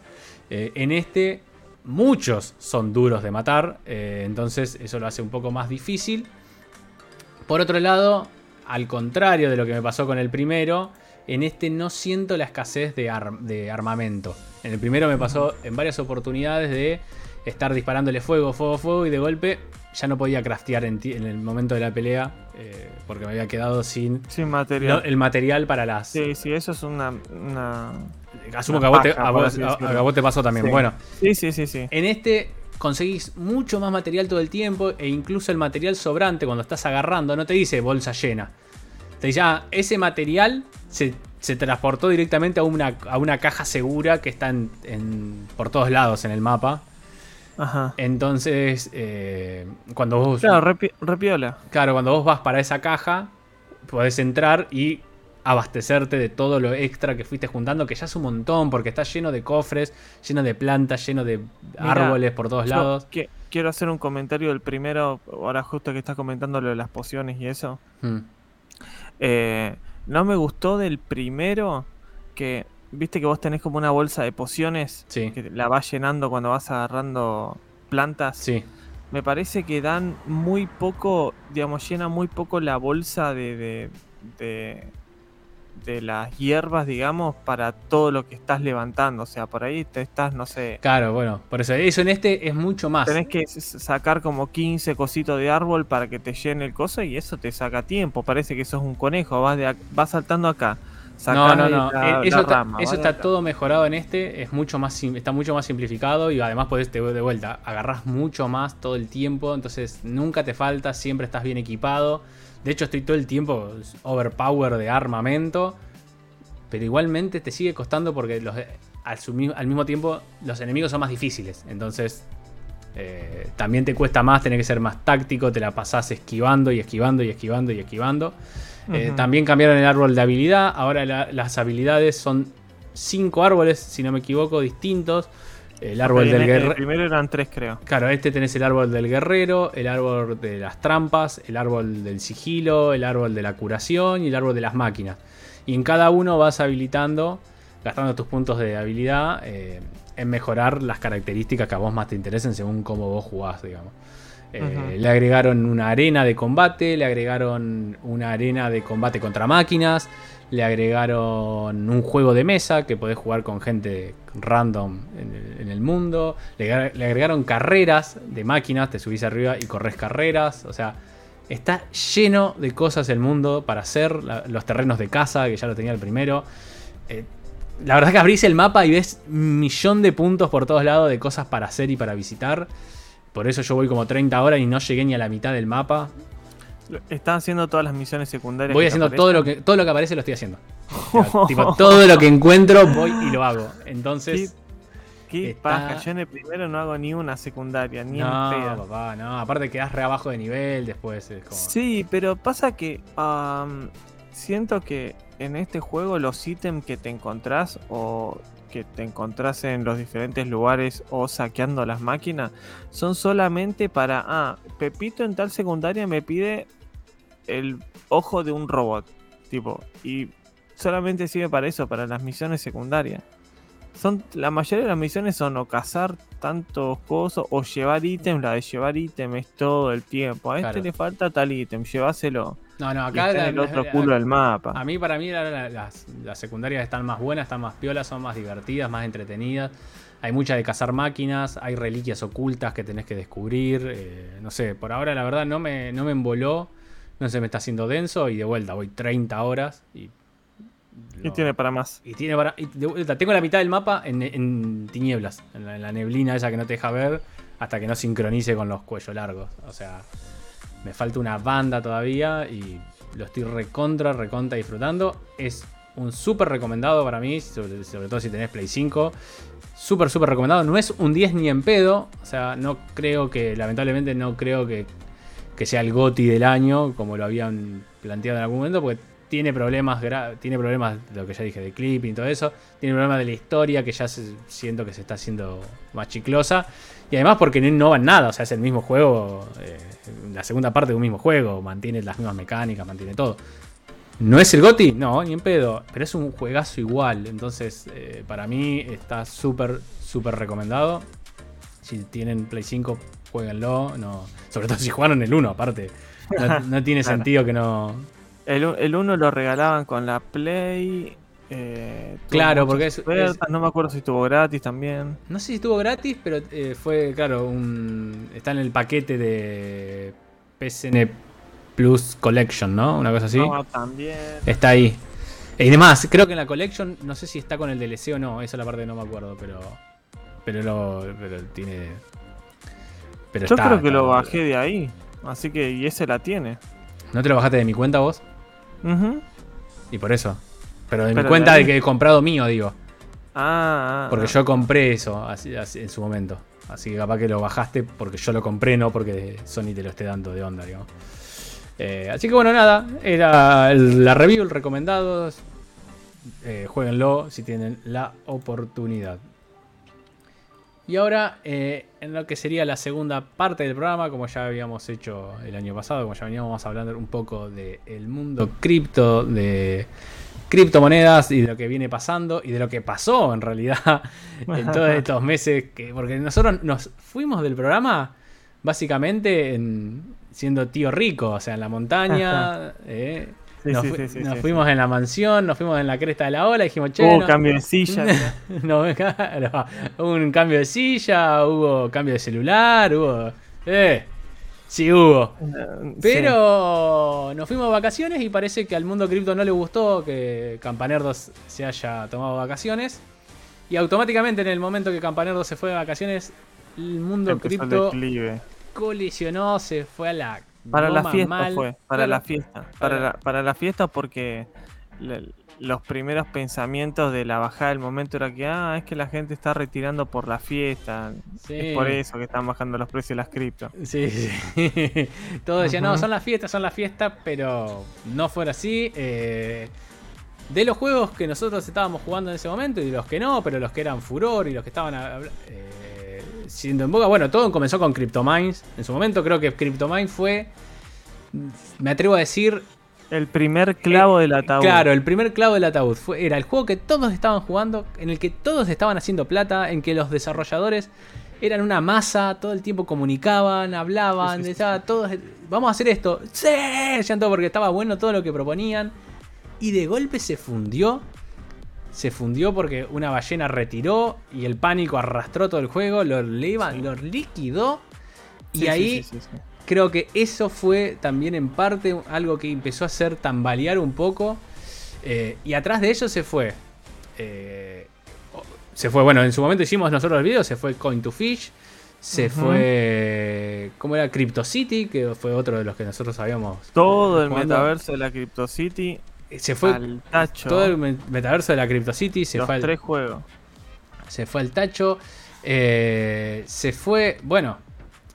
Eh, en este muchos son duros de matar, eh, entonces eso lo hace un poco más difícil. Por otro lado, al contrario de lo que me pasó con el primero, en este no siento la escasez de armamento. En el primero me pasó en varias oportunidades de estar disparándole fuego, fuego, fuego y de golpe ya no podía craftear en, el momento de la pelea eh, porque me había quedado sin, sin material. el material para las. Sí, sí, eso es una. Asumo que a vos, te, pasó también. Bueno, sí, sí, sí, sí. En este conseguís mucho más material todo el tiempo e incluso el material sobrante cuando estás agarrando no te dice bolsa llena. Te dice, ah, ese material se, se transportó directamente a una, a una caja segura que está en, en- por todos lados en el mapa. Ajá. Entonces, eh, cuando vos. Claro, repi- repiola. Claro, cuando vos vas para esa caja, podés entrar y abastecerte de todo lo extra que fuiste juntando, que ya es un montón, porque está lleno de cofres, lleno de plantas, lleno de árboles por todos lados. que- quiero hacer un comentario del primero, ahora justo que estás comentando lo de las pociones y eso. Mm, Eh, no me gustó del primero que, viste que vos tenés como una bolsa de pociones Sí, que la vas llenando cuando vas agarrando plantas. sí. Me parece que dan muy poco, digamos, llena muy poco la bolsa de, de, de, de las hierbas, digamos, para todo lo que estás levantando. O sea, por ahí te estás, no sé, Claro, bueno, por eso eso en este es mucho más. tenés que sacar como 15 cositos de árbol para que te llene el coso y eso te saca tiempo. Parece que sos un conejo, vas, de vas saltando acá. No, no, no. la- eh, Eso, la está, rama, eso todo mejorado en este. Es mucho más está mucho más simplificado y además podés te de vuelta. Agarrás mucho más todo el tiempo. Entonces nunca te falta. Siempre estás bien equipado. De hecho, estoy todo el tiempo overpower de armamento. Pero igualmente te sigue costando porque los, al, mismo tiempo los enemigos son más difíciles. Entonces eh, también te cuesta más, tener que ser más táctico. Te la pasás esquivando y esquivando y esquivando y esquivando. Eh, también cambiaron el árbol de habilidad. Ahora la- las habilidades son cinco árboles, si no me equivoco, distintos. El árbol del el- el guerrero. primero eran tres, creo. Claro, este tenés el árbol del guerrero, el árbol de las trampas, el árbol del sigilo, el árbol de la curación y el árbol de las máquinas. Y en cada uno vas habilitando, gastando tus puntos de habilidad, eh, en mejorar las características que a vos más te interesen según cómo vos jugás, digamos. Eh. Le agregaron una arena de combate, le agregaron una arena de combate contra máquinas, le agregaron un juego de mesa que podés jugar con gente random en el, mundo, le, agre- le agregaron carreras de máquinas, te subís arriba y corres carreras, o sea, está lleno de cosas el mundo para hacer, los terrenos de casa, que ya lo tenía el primero. Eh, la verdad que abrís el mapa y ves un millón de puntos por todos lados de cosas para hacer y para visitar. Por eso yo voy como 30 horas y no llegué ni a la mitad del mapa. Están haciendo todas las misiones secundarias. Voy haciendo todo lo que todo lo que aparece lo estoy haciendo. (laughs) O sea, tipo, todo lo que encuentro voy y lo hago. Entonces, Qué está- paja, yo en el primero no hago ni una secundaria, ni en no, pedo. papá, no. Aparte quedás re abajo de nivel después. Es como... Sí, pero pasa que siento que en este juego los ítems que te encontrás o que te encontrás en los diferentes lugares o saqueando las máquinas son solamente para, ah, Pepito en tal secundaria me pide el ojo de un robot, tipo, y solamente sirve para eso, para las misiones secundarias. Son, la mayoría de las misiones son o cazar tantos cosas o llevar ítems. La de llevar ítems es todo el tiempo. A este Claro. le falta tal ítem, llévaselo. No, no, acá está la- el otro la- culo del mapa. A mí, para mí, la- la- las, las secundarias están más buenas, están más piolas, son más divertidas, más entretenidas. Hay mucha de cazar máquinas, hay reliquias ocultas que tenés que descubrir. eh, no sé, por ahora la verdad no me, no me emboló, no se me está haciendo denso y de vuelta voy 30 horas y... Y tiene para más. y tiene para- y de vuelta, tengo la mitad del mapa en, en tinieblas, en la, en la neblina esa que no te deja ver hasta que no sincronice con los cuellos largos. O sea, me falta una banda todavía y lo estoy recontra, recontra disfrutando. Es un súper recomendado para mí, sobre, sobre todo si tenés Play 5. Súper, súper recomendado. No es un 10 ni en pedo. O sea, no creo que, lamentablemente, no creo que, que sea el GOTI del año, como lo habían planteado en algún momento, porque tiene problemas, tiene problemas, lo que ya dije, de clipping y todo eso. Tiene problemas de la historia, que ya siento que se está haciendo más chiclosa. Y además porque no innova en nada, o sea, es el mismo juego, eh, la segunda parte de un mismo juego, mantiene las mismas mecánicas, mantiene todo. ¿No es el GOTI? No, ni en pedo, pero es un juegazo igual, entonces eh, para mí está súper, súper recomendado. Si tienen Play 5, jueguenlo, no, sobre todo si jugaron el 1 aparte. No, (laughs) no tiene Claro. sentido que no... El, u- el uno lo regalaban con la Play. eh, Claro, porque es- No me acuerdo si estuvo gratis también. No sé si estuvo gratis, pero eh, fue, claro, un, está en el paquete de PSN Plus Collection, ¿no? Una cosa así. No, también. Está ahí. Y demás, creo que en la Collection, no sé si está con el DLC o no, esa es la parte que no me acuerdo, pero. Pero lo. Pero tiene. Pero Yo está, creo que está. lo bajé de ahí. Así que, y ese la tiene. ¿No te lo bajaste de mi cuenta vos? Ujú. Y por eso. Pero de mi cuenta de que he comprado mío, digo. Ah, ah, Porque ah. yo compré eso así- así en su momento. Así que capaz que lo bajaste porque yo lo compré, no porque Sony te lo esté dando de onda, digamos. Eh, así que bueno, nada. Era el- la review, el recomendado. Eh, jueguenlo si tienen la oportunidad. Y ahora, eh, en lo que sería la segunda parte del programa, como ya habíamos hecho el año pasado, como ya veníamos hablando un poco del mundo cripto, de criptomonedas y de lo que viene pasando y de lo que pasó en realidad (laughs) en todos (laughs) estos meses. Que, porque nosotros nos fuimos del programa básicamente en- siendo tío rico, o sea, en la montaña. eh, Sí, nos sí, sí, fuimos en la mansión, nos fuimos en la cresta de la ola dijimos, che, Hubo no- cambio de silla. (laughs) no, (laughs) claro, hubo un cambio de silla, hubo cambio de celular, hubo... Eh, sí hubo. Sí. Pero nos fuimos de vacaciones y parece que al mundo cripto no le gustó que Campanerdos se haya tomado vacaciones. Y automáticamente en el momento que Campanerdos se fue de vacaciones, el mundo cripto colisionó, se fue a la... Para la fiesta mal. fue, para la fiesta. Para la, para la fiesta porque le- los primeros pensamientos de la bajada del momento era que, ah, es que la gente está retirando por la fiesta. Sí. Es por eso que están bajando los precios de las cripto. Sí, sí. (laughs) Todos decían, no, son las fiestas, son las fiestas, pero no fue así. Eh, de los juegos que nosotros estábamos jugando en ese momento y los que no, pero los que eran furor y los que estaban eh, siendo en boga, bueno, todo comenzó con CryptoMines. En su momento creo que CryptoMines fue, me atrevo a decir, El primer clavo del ataúd. Claro, el primer clavo del ataúd fue, era el juego que todos estaban jugando, en el que todos estaban haciendo plata, en que los desarrolladores eran una masa, todo el tiempo comunicaban, hablaban, Sí, sí, sí. estaba todos, vamos a hacer esto, sí, porque estaba bueno todo lo que proponían, y de golpe se fundió, se fundió porque una ballena retiró y el pánico arrastró todo el juego, lo, leva- Sí. lo liquidó, y Sí, ahí sí, creo que eso fue también en parte algo que empezó a hacer tambalear un poco. eh, y atrás de ello se fue. eh, se fue, bueno, en su momento hicimos nosotros el video, se fue Coin to Fish. Se fue. ¿Cómo era? Crypto City, que fue otro de los que nosotros habíamos. Todo el jugando. metaverso de la Crypto City Se fue. al tacho. Todo el me- metaverso de la Crypto City se los fue, al, tres juegos. se fue al tacho. eh, se fue. Bueno,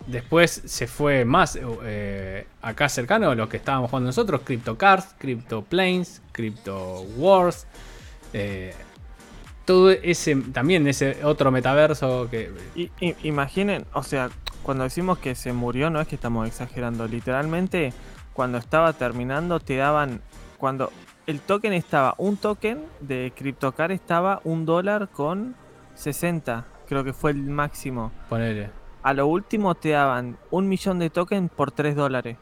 después se fue más eh, acá cercano, los que estábamos jugando nosotros: Crypto Cards, Crypto Planes, Crypto Wars. eh, todo ese. También ese otro metaverso que. Imaginen, o sea, cuando decimos que se murió, no es que estamos exagerando. Literalmente, cuando estaba terminando, te daban. Cuando el token estaba, un token de CryptoCar estaba un dólar con 60. Creo que fue el máximo. Ponele. A lo último te daban un millón de tokens por 3 dólares.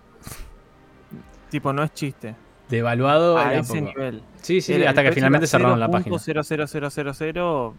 tipo, no es chiste. Devaluado A ese poco. nivel. Sí, sí, hasta que finalmente cerraron la página. 0.00000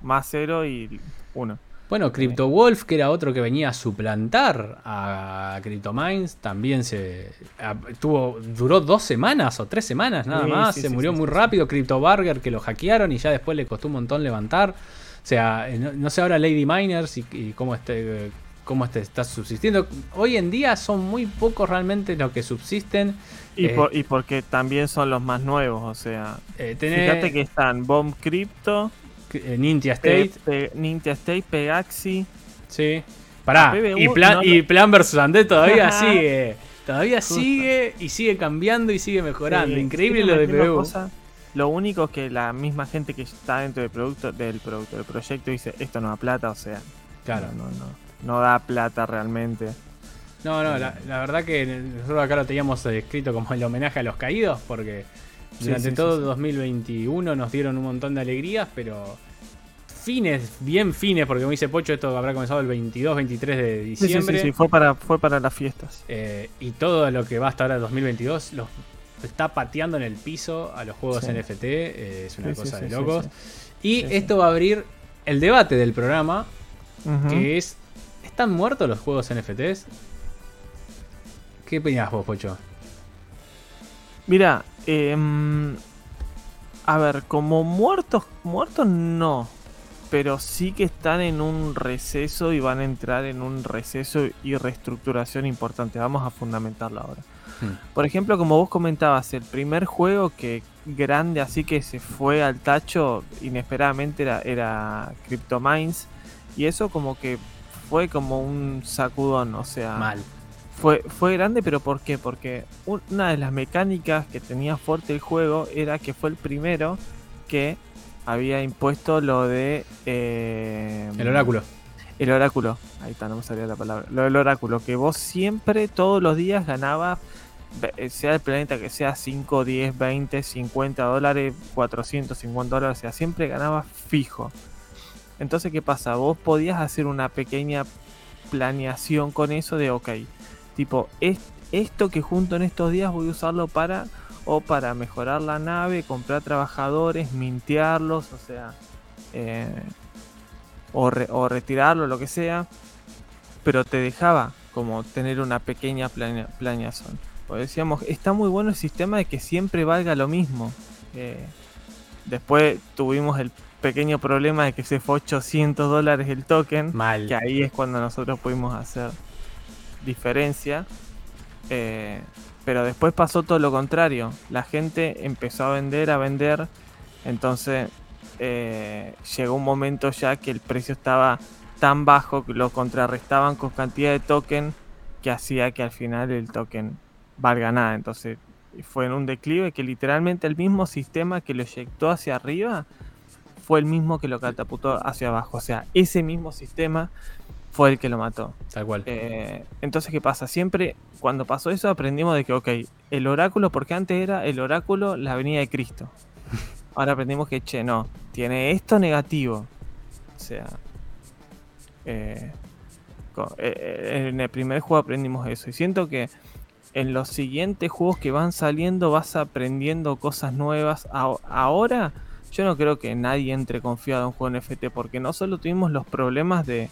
más 0 y 1. Bueno, Crypto Wolf, que era otro que venía a suplantar a CryptoMines, también se a- tuvo duró dos semanas o tres semanas nada Sí, más, sí, se sí, murió muy rápido. Crypto Burger que lo hackearon y ya después le costó un montón levantar. O sea, eh, no, no sé ahora Lady Miners y, y cómo este eh, cómo este está subsistiendo. Hoy en día son muy pocos realmente los que subsisten. Y, Eh, por- y porque también son los más nuevos, o sea. Eh, tenés, Fíjate que están Bomb Crypto, eh, Ninja State, Pe- Ninja State, Pegaxi. Sí. Pará, PBU y, plan, no y Plan vs. Undead todavía (laughs) sigue. Todavía Justo. sigue y sigue cambiando y sigue mejorando. Sí, Increíble lo de PBU. cosa. Lo único que la misma gente que está dentro del producto, del producto, del proyecto dice esto no da plata, o sea, Claro. no, no, no, no da plata realmente. No, no, la, la verdad que nosotros acá lo teníamos eh, escrito como el homenaje a los caídos porque durante sí, todo sí, sí. 2021 nos dieron un montón de alegrías, pero fines, bien fines, porque como dice Pocho, esto habrá comenzado el 22, 23 de Sí, sí, sí, diciembre. sí, fue para, fue para las fiestas. Eh, y todo lo que va hasta ahora 2022 los está pateando en el piso a los juegos Sí. NFT. eh, es una cosa de locos. Y esto va a abrir el debate del programa, que es, ¿están muertos los juegos NFTs? ¿Qué opinás vos, Pocho? Mira, em, a ver, como muertos, muertos no. pero sí que están en un receso y van a entrar en un receso y reestructuración importante. Vamos a fundamentarlo ahora. Hmm. Por ejemplo, como vos comentabas, el primer juego que grande así que se fue al tacho inesperadamente era, era CryptoMines. Y eso como que fue como un sacudón, o sea... Mal. Fue, fue grande, pero ¿por qué? Porque una de las mecánicas que tenía fuerte el juego era que fue el primero que había impuesto lo de... Eh, el oráculo. El oráculo, ahí está, no me salía la palabra. Lo del oráculo, que vos siempre, todos los días ganabas, eh, sea el planeta que sea 5, 10, 20, 50 dólares, 450 dólares, o sea, siempre ganabas fijo. Entonces, ¿qué pasa? Vos podías hacer una pequeña planeación con eso de, ok, tipo, esto que junto en estos días voy a usarlo para o para mejorar la nave, comprar trabajadores, mintearlos, o sea, eh, o, retirarlo, lo que sea, pero te dejaba como tener una pequeña planeación. Pues decíamos, está muy bueno el sistema de que siempre valga lo mismo. Eh, después tuvimos el pequeño problema de que se fue 800 dólares el token. Mal. Que ahí es cuando nosotros pudimos hacer diferencia. Eh, pero después pasó todo lo contrario. La gente empezó a vender, a vender. Entonces eh, llegó un momento ya que el precio estaba tan bajo que lo contrarrestaban con cantidad de token que hacía que al final el token valga nada. Entonces fue en un declive que literalmente el mismo sistema que lo eyectó hacia arriba fue el mismo que lo catapultó hacia abajo. O sea, ese mismo sistema fue el que lo mató. Tal cual. Eh, entonces, ¿qué pasa? Siempre cuando pasó eso aprendimos de que, ok, el oráculo, porque antes era el oráculo la venida de Cristo. (laughs) Ahora aprendimos que, che, no, tiene esto negativo. O sea, eh, eh, en el primer juego aprendimos eso. Y siento que en los siguientes juegos que van saliendo vas aprendiendo cosas nuevas. Ahora yo no creo que nadie entre confiado en un juego NFT porque no solo tuvimos los problemas de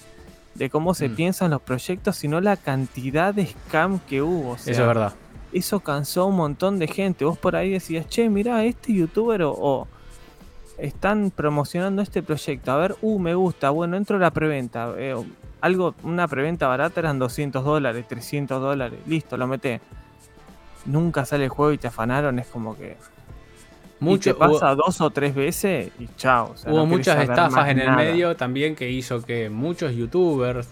de cómo se mm. piensan los proyectos, sino la cantidad de scam que hubo. eso es verdad. Eso cansó a un montón de gente. Vos por ahí decías, che, mira, este youtuber o, están promocionando este proyecto. A ver, uh, me gusta. Bueno, entro a la preventa. Eh, algo, una preventa barata eran 200 dólares, 300 dólares. Listo, lo meté. Nunca sale el juego y te afanaron. Es como que mucho, pasa dos o tres veces y chao. hubo muchas estafas en el medio también que hizo que muchos youtubers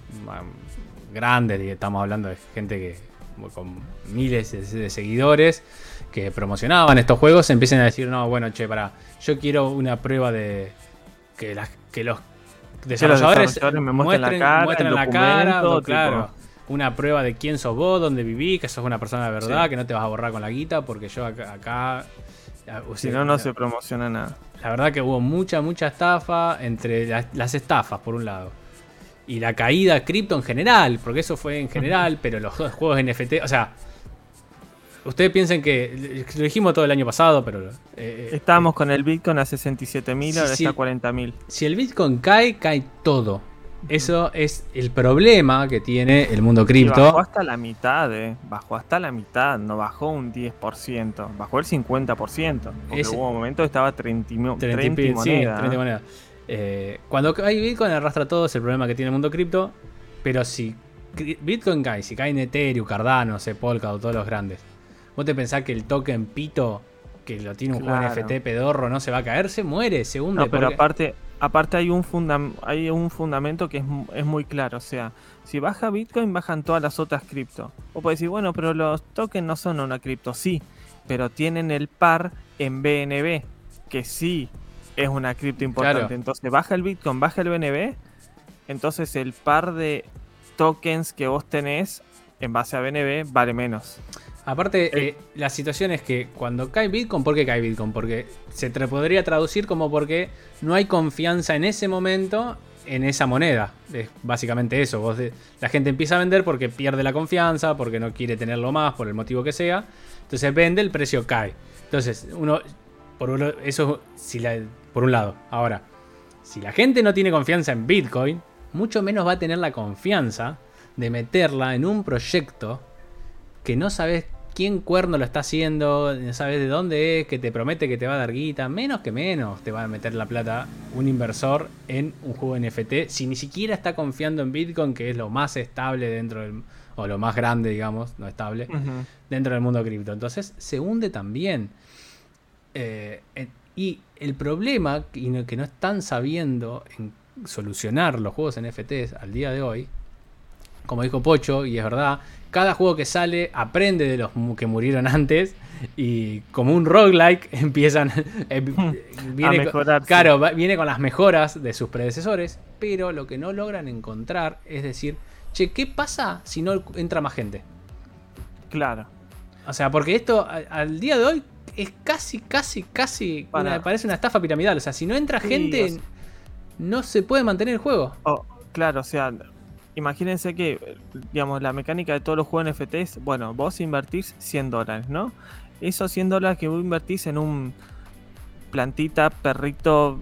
grandes, estamos hablando de gente que con miles de, seguidores que promocionaban estos juegos, empiecen a decir, no, bueno, che, para, yo quiero una prueba de que, las, que los desarrolladores, me muestren, la cara, claro. Una prueba de quién sos vos, dónde viví, que sos una persona de verdad, que no te vas a borrar con la guita, porque yo acá si no, no se promociona nada. La verdad que hubo mucha, mucha estafa entre las, estafas, por un lado. Y la caída cripto en general, porque eso fue en general, pero los juegos NFT, o sea, ustedes piensen que, lo dijimos todo el año pasado, pero... Eh, eh, Estábamos con el Bitcoin a 67.000, ahora está a 40.000. Si el Bitcoin cae, cae todo. Eso es el problema que tiene el mundo cripto. Bajó hasta la mitad, eh. Bajó hasta la mitad, no bajó un 10%, bajó el 50%. Porque hubo un momento que estaba 30, 30, monedas. Eh, cuando hay Bitcoin arrastra todo, es el problema que tiene el mundo cripto. Pero si Bitcoin cae, si cae en Ethereum, Cardano, Sepolka o todos los grandes, ¿vos te pensás que el token Pito, que lo tiene un juego NFT pedorro, no se va a caer? Se muere, se hunde. No, pero aparte aparte hay un, hay un fundamento que es, muy claro. O sea, si baja Bitcoin, bajan todas las otras cripto. O puedes decir, bueno, pero los tokens no son una cripto. Sí, pero tienen el par en BNB, que sí es una cripto importante. Entonces baja el Bitcoin, baja el BNB. Entonces el par de tokens que vos tenés en base a BNB vale menos. Aparte, eh, la situación es que cuando cae Bitcoin, ¿por qué cae Bitcoin? Porque se te podría traducir como porque no hay confianza en ese momento en esa moneda. Es básicamente eso. la gente empieza a vender porque pierde la confianza, porque no quiere tenerlo más, por el motivo que sea. Entonces vende, el precio cae. Entonces, uno, por eso, si la, por un lado. Ahora, si la gente no tiene confianza en Bitcoin, mucho menos va a tener la confianza de meterla en un proyecto que no sabes quién cuerno lo está haciendo, no sabes de dónde es, que te promete que te va a dar guita, menos que menos te va a meter la plata un inversor en un juego NFT, si ni siquiera está confiando en Bitcoin, que es lo más estable dentro del, o lo más grande, digamos, no estable, dentro del mundo cripto. Entonces se hunde también. Eh, y el problema que no están sabiendo en solucionar los juegos NFTs al día de hoy, como dijo Pocho, y es verdad, cada juego que sale aprende de los que murieron antes y como un roguelike (laughs) empiezan eh, viene, a mejorar, claro, viene con las mejoras de sus predecesores, pero lo que no logran encontrar es decir, che, ¿qué pasa si no entra más gente? Claro. O sea, porque esto al día de hoy es casi, casi, casi, parece una estafa piramidal. O sea, si no entra gente, no se puede mantener el juego. Oh, claro, o sea, imagínense que, digamos, la mecánica de todos los juegos NFTs, bueno, vos invertís 100 dólares, ¿no? Esos 100 dólares que vos invertís en un plantita, perrito,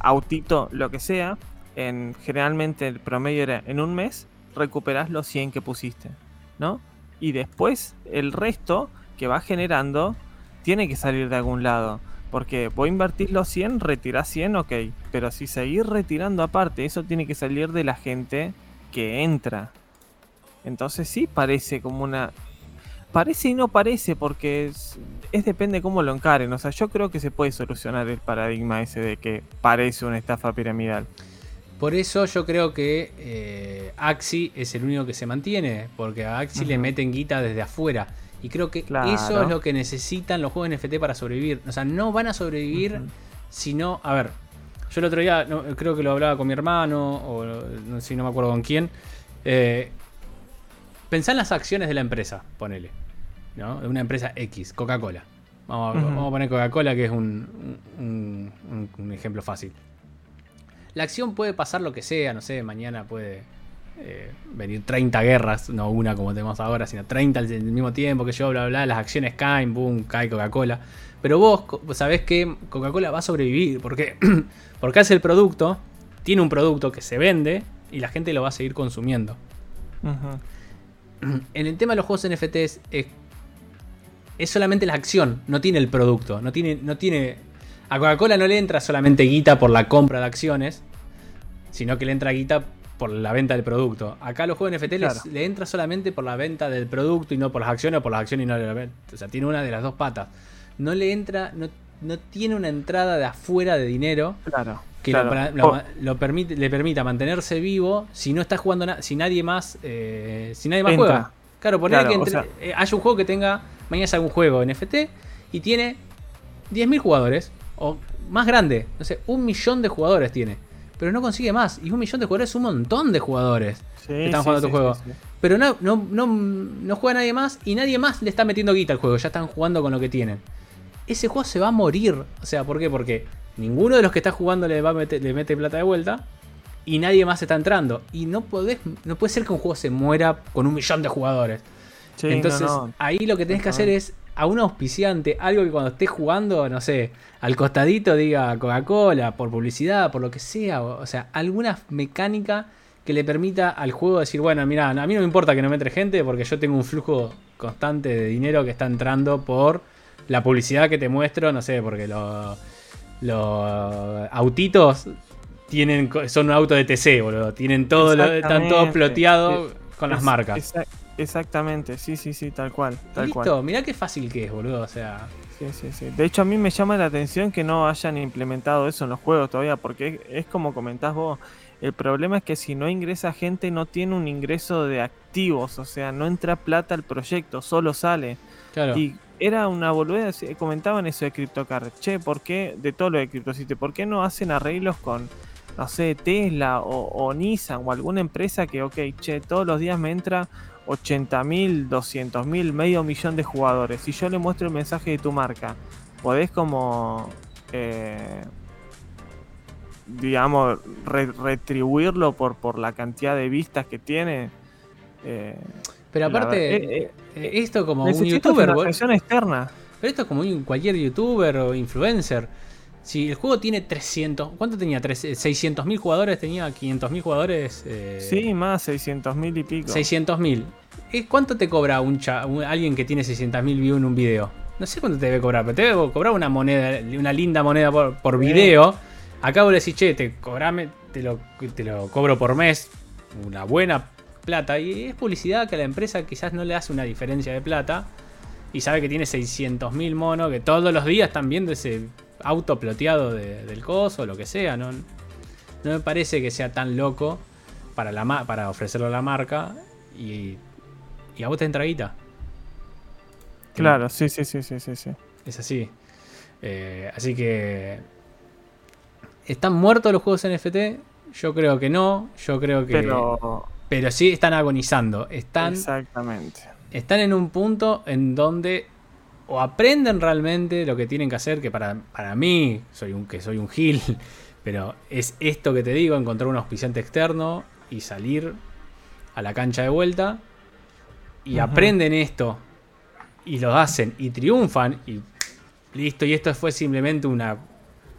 autito, lo que sea, en generalmente el promedio era en un mes, recuperás los 100 que pusiste, ¿no? Y después el resto que va generando tiene que salir de algún lado. Porque vos invertís los 100, retirás 100, ok. Pero si seguís retirando aparte, eso tiene que salir de la gente que entra. Entonces sí parece como una... Parece y no parece porque es, depende cómo lo encaren. O sea, yo creo que se puede solucionar el paradigma ese de que parece una estafa piramidal. Por eso yo creo que eh, Axi es el único que se mantiene, porque a Axi le meten guita desde afuera. Y creo que eso es lo que necesitan los juegos NFT para sobrevivir. O sea, no van a sobrevivir si no... A ver, yo el otro día creo que lo hablaba con mi hermano, o no sé si no me acuerdo con quién. Eh, pensá en las acciones de la empresa, ponele. ¿no? De una empresa X, Coca-Cola. Vamos, a poner Coca-Cola, que es un, un, ejemplo fácil. La acción puede pasar lo que sea, no sé, mañana puede eh, venir 30 guerras, no una como tenemos ahora, sino 30 al mismo tiempo, que yo, bla, bla, las acciones caen, boom, cae Coca-Cola. Pero vos sabés que Coca-Cola va a sobrevivir, porque (clears throat) Porque hace el producto, tiene un producto que se vende y la gente lo va a seguir consumiendo. En el tema de los juegos NFTs es, es solamente la acción, no tiene el producto, no tiene, no tiene. A Coca-Cola no le entra solamente guita por la compra de acciones, sino que le entra guita por la venta del producto. Acá los juegos NFT le entra solamente por la venta del producto y no por las acciones o por las acciones y no la venta. O sea, tiene una de las dos patas. No le entra, no, no tiene una entrada de afuera de dinero que Lo, permite, le permita mantenerse vivo si no está jugando si nadie más eh, si nadie más juega. Claro, poner que eh, haya un juego que tenga mañana es algún juego NFT y tiene 10.000 jugadores o más grande, no sé, un millón de jugadores tiene, pero no consigue más y un millón de jugadores es un montón de jugadores que están jugando tu juego. Pero no, no, no, no juega nadie más y nadie más le está metiendo guita al juego, ya están jugando con lo que tienen ese juego se va a morir. O sea, ¿por qué? Porque ninguno de los que está jugando le, va a le mete plata de vuelta y nadie más está entrando. Y no podés, no puede ser que un juego se muera con un millón de jugadores. Entonces, ahí lo que tenés que hacer es a un auspiciante, algo que cuando estés jugando, no sé, al costadito diga Coca-Cola, por publicidad, por lo que sea, o, sea, alguna mecánica que le permita al juego decir, bueno, mira, a mí no me importa que no me entre gente porque yo tengo un flujo constante de dinero que está entrando por la publicidad que te muestro, no sé, porque los, autitos tienen son un auto de TC, boludo. Tienen todo, están todos ploteados con las marcas. exactamente, sí, sí, sí, tal cual. Tal Listo, mirá qué fácil que es, boludo. O sea. Sí, sí, sí. De hecho, a mí me llama la atención que no hayan implementado eso en los juegos todavía, porque es, como comentás vos. El problema es que si no ingresa gente, no tiene un ingreso de activos, o sea, no entra plata al proyecto, solo sale. Claro. Y era una boludez, comentaban eso de CryptoCard. Che, ¿por qué, de todo lo de CryptoCity, por qué no hacen arreglos con, no sé, Tesla o, Nissan o alguna empresa que, ok, che, todos los días me entra 80 mil, 200 mil, medio millón de jugadores. Si yo le muestro el mensaje de tu marca, podés como, eh, digamos, retribuirlo por, por la cantidad de vistas que tiene. Eh, pero aparte, eh, eh, esto como un youtuber. externa. Pero esto es como cualquier youtuber o influencer. Si el juego tiene 300, ¿cuánto tenía? 600 mil jugadores, tenía 500 mil jugadores. sí, más 600 mil y pico. 600 mil. ¿Cuánto te cobra un, alguien que tiene 600.000 views en un video? No sé cuánto te debe cobrar, pero te debe cobrar una moneda, una linda moneda por, por video. Acá vos le decís, che, te, cobrame, te, lo, te lo cobro por mes, una buena plata. Y es publicidad que a la empresa quizás no le hace una diferencia de plata. Y sabe que tiene 600.000 monos que todos los días están viendo ese auto ploteado del coso o lo que sea. No, no me parece que sea tan loco para, la, para ofrecerlo a la marca. Y y a vos te entra guita. Claro, sí, sí, sí, sí, sí, sí. Es así. Eh, así que. ¿Están muertos los juegos NFT? Yo creo que no. Yo creo que. Pero, pero sí están agonizando. Están. Exactamente. Están en un punto en donde. O aprenden realmente lo que tienen que hacer. Que para, para mí, soy un, que soy un gil. (laughs) Pero es esto que te digo: encontrar un auspiciante externo y salir a la cancha de vuelta y aprenden esto y lo hacen y triunfan y listo. Y esto fue simplemente una,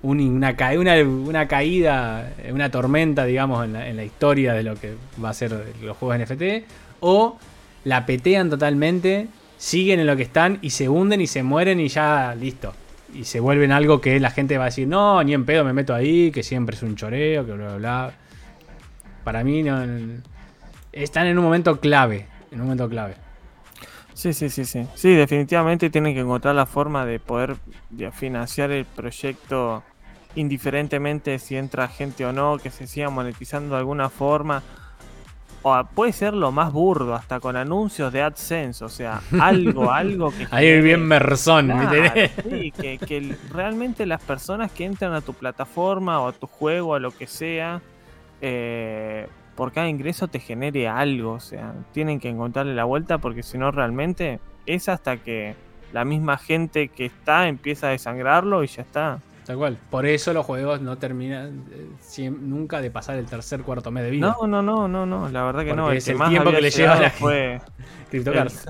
una, una, caída, una tormenta, digamos, en la, en la, historia de lo que va a ser los juegos NFT. O la petean totalmente, siguen en lo que están y se hunden y se mueren y ya listo. Y se vuelven algo que la gente va a decir, no, ni en pedo me meto ahí, que siempre es un choreo, que bla, bla, bla. Para mí no, están en un momento clave en un momento clave. Sí, sí, sí, sí. Sí, definitivamente tienen que encontrar la forma de poder financiar el proyecto indiferentemente si entra gente o no, que se siga monetizando de alguna forma. O puede ser lo más burdo, hasta con anuncios de AdSense, o sea, (laughs) algo, algo que... Ahí bien merzón. sí, que, que realmente las personas que entran a tu plataforma o a tu juego, a lo que sea, eh, por cada ingreso te genere algo. O sea, tienen que encontrarle la vuelta porque si no realmente es hasta que la misma gente que está empieza a desangrarlo y ya está. Tal cual. Por eso los juegos no terminan eh, nunca de pasar el tercer cuarto mes de vida. No, no, no, no, no. La verdad que no. El, es el tiempo que le lleva la fue (laughs) CryptoCars.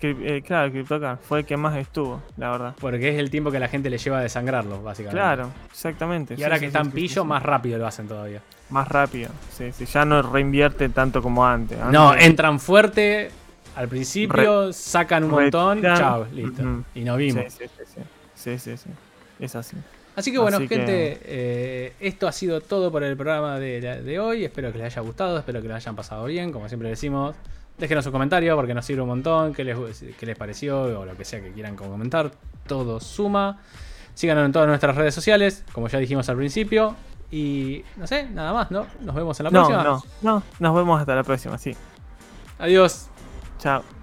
Eh, claro, CryptoCars fue el que más estuvo, la verdad. Porque es el tiempo que la gente le lleva a desangrarlo, básicamente. Claro, exactamente. Y ahora que están pillo, más rápido lo hacen todavía. Más rápido, sí, sí. Ya no reinvierte tanto como antes. No, entran fuerte al principio, sacan un montón, chao, listo. Y nos vimos. Sí sí sí, sí, Es así. Así que bueno, gente, eh, esto ha sido todo por el programa de, de, hoy. Espero que les haya gustado, espero que lo hayan pasado bien. Como siempre decimos, déjenos un comentario porque nos sirve un montón. Qué les, qué les pareció o lo que sea que quieran comentar. Todo suma. Síganos en todas nuestras redes sociales, como ya dijimos al principio. Y no sé, nada más, ¿no? Nos vemos en la próxima. No, no, no, nos vemos hasta la próxima, sí. Adiós. Chao.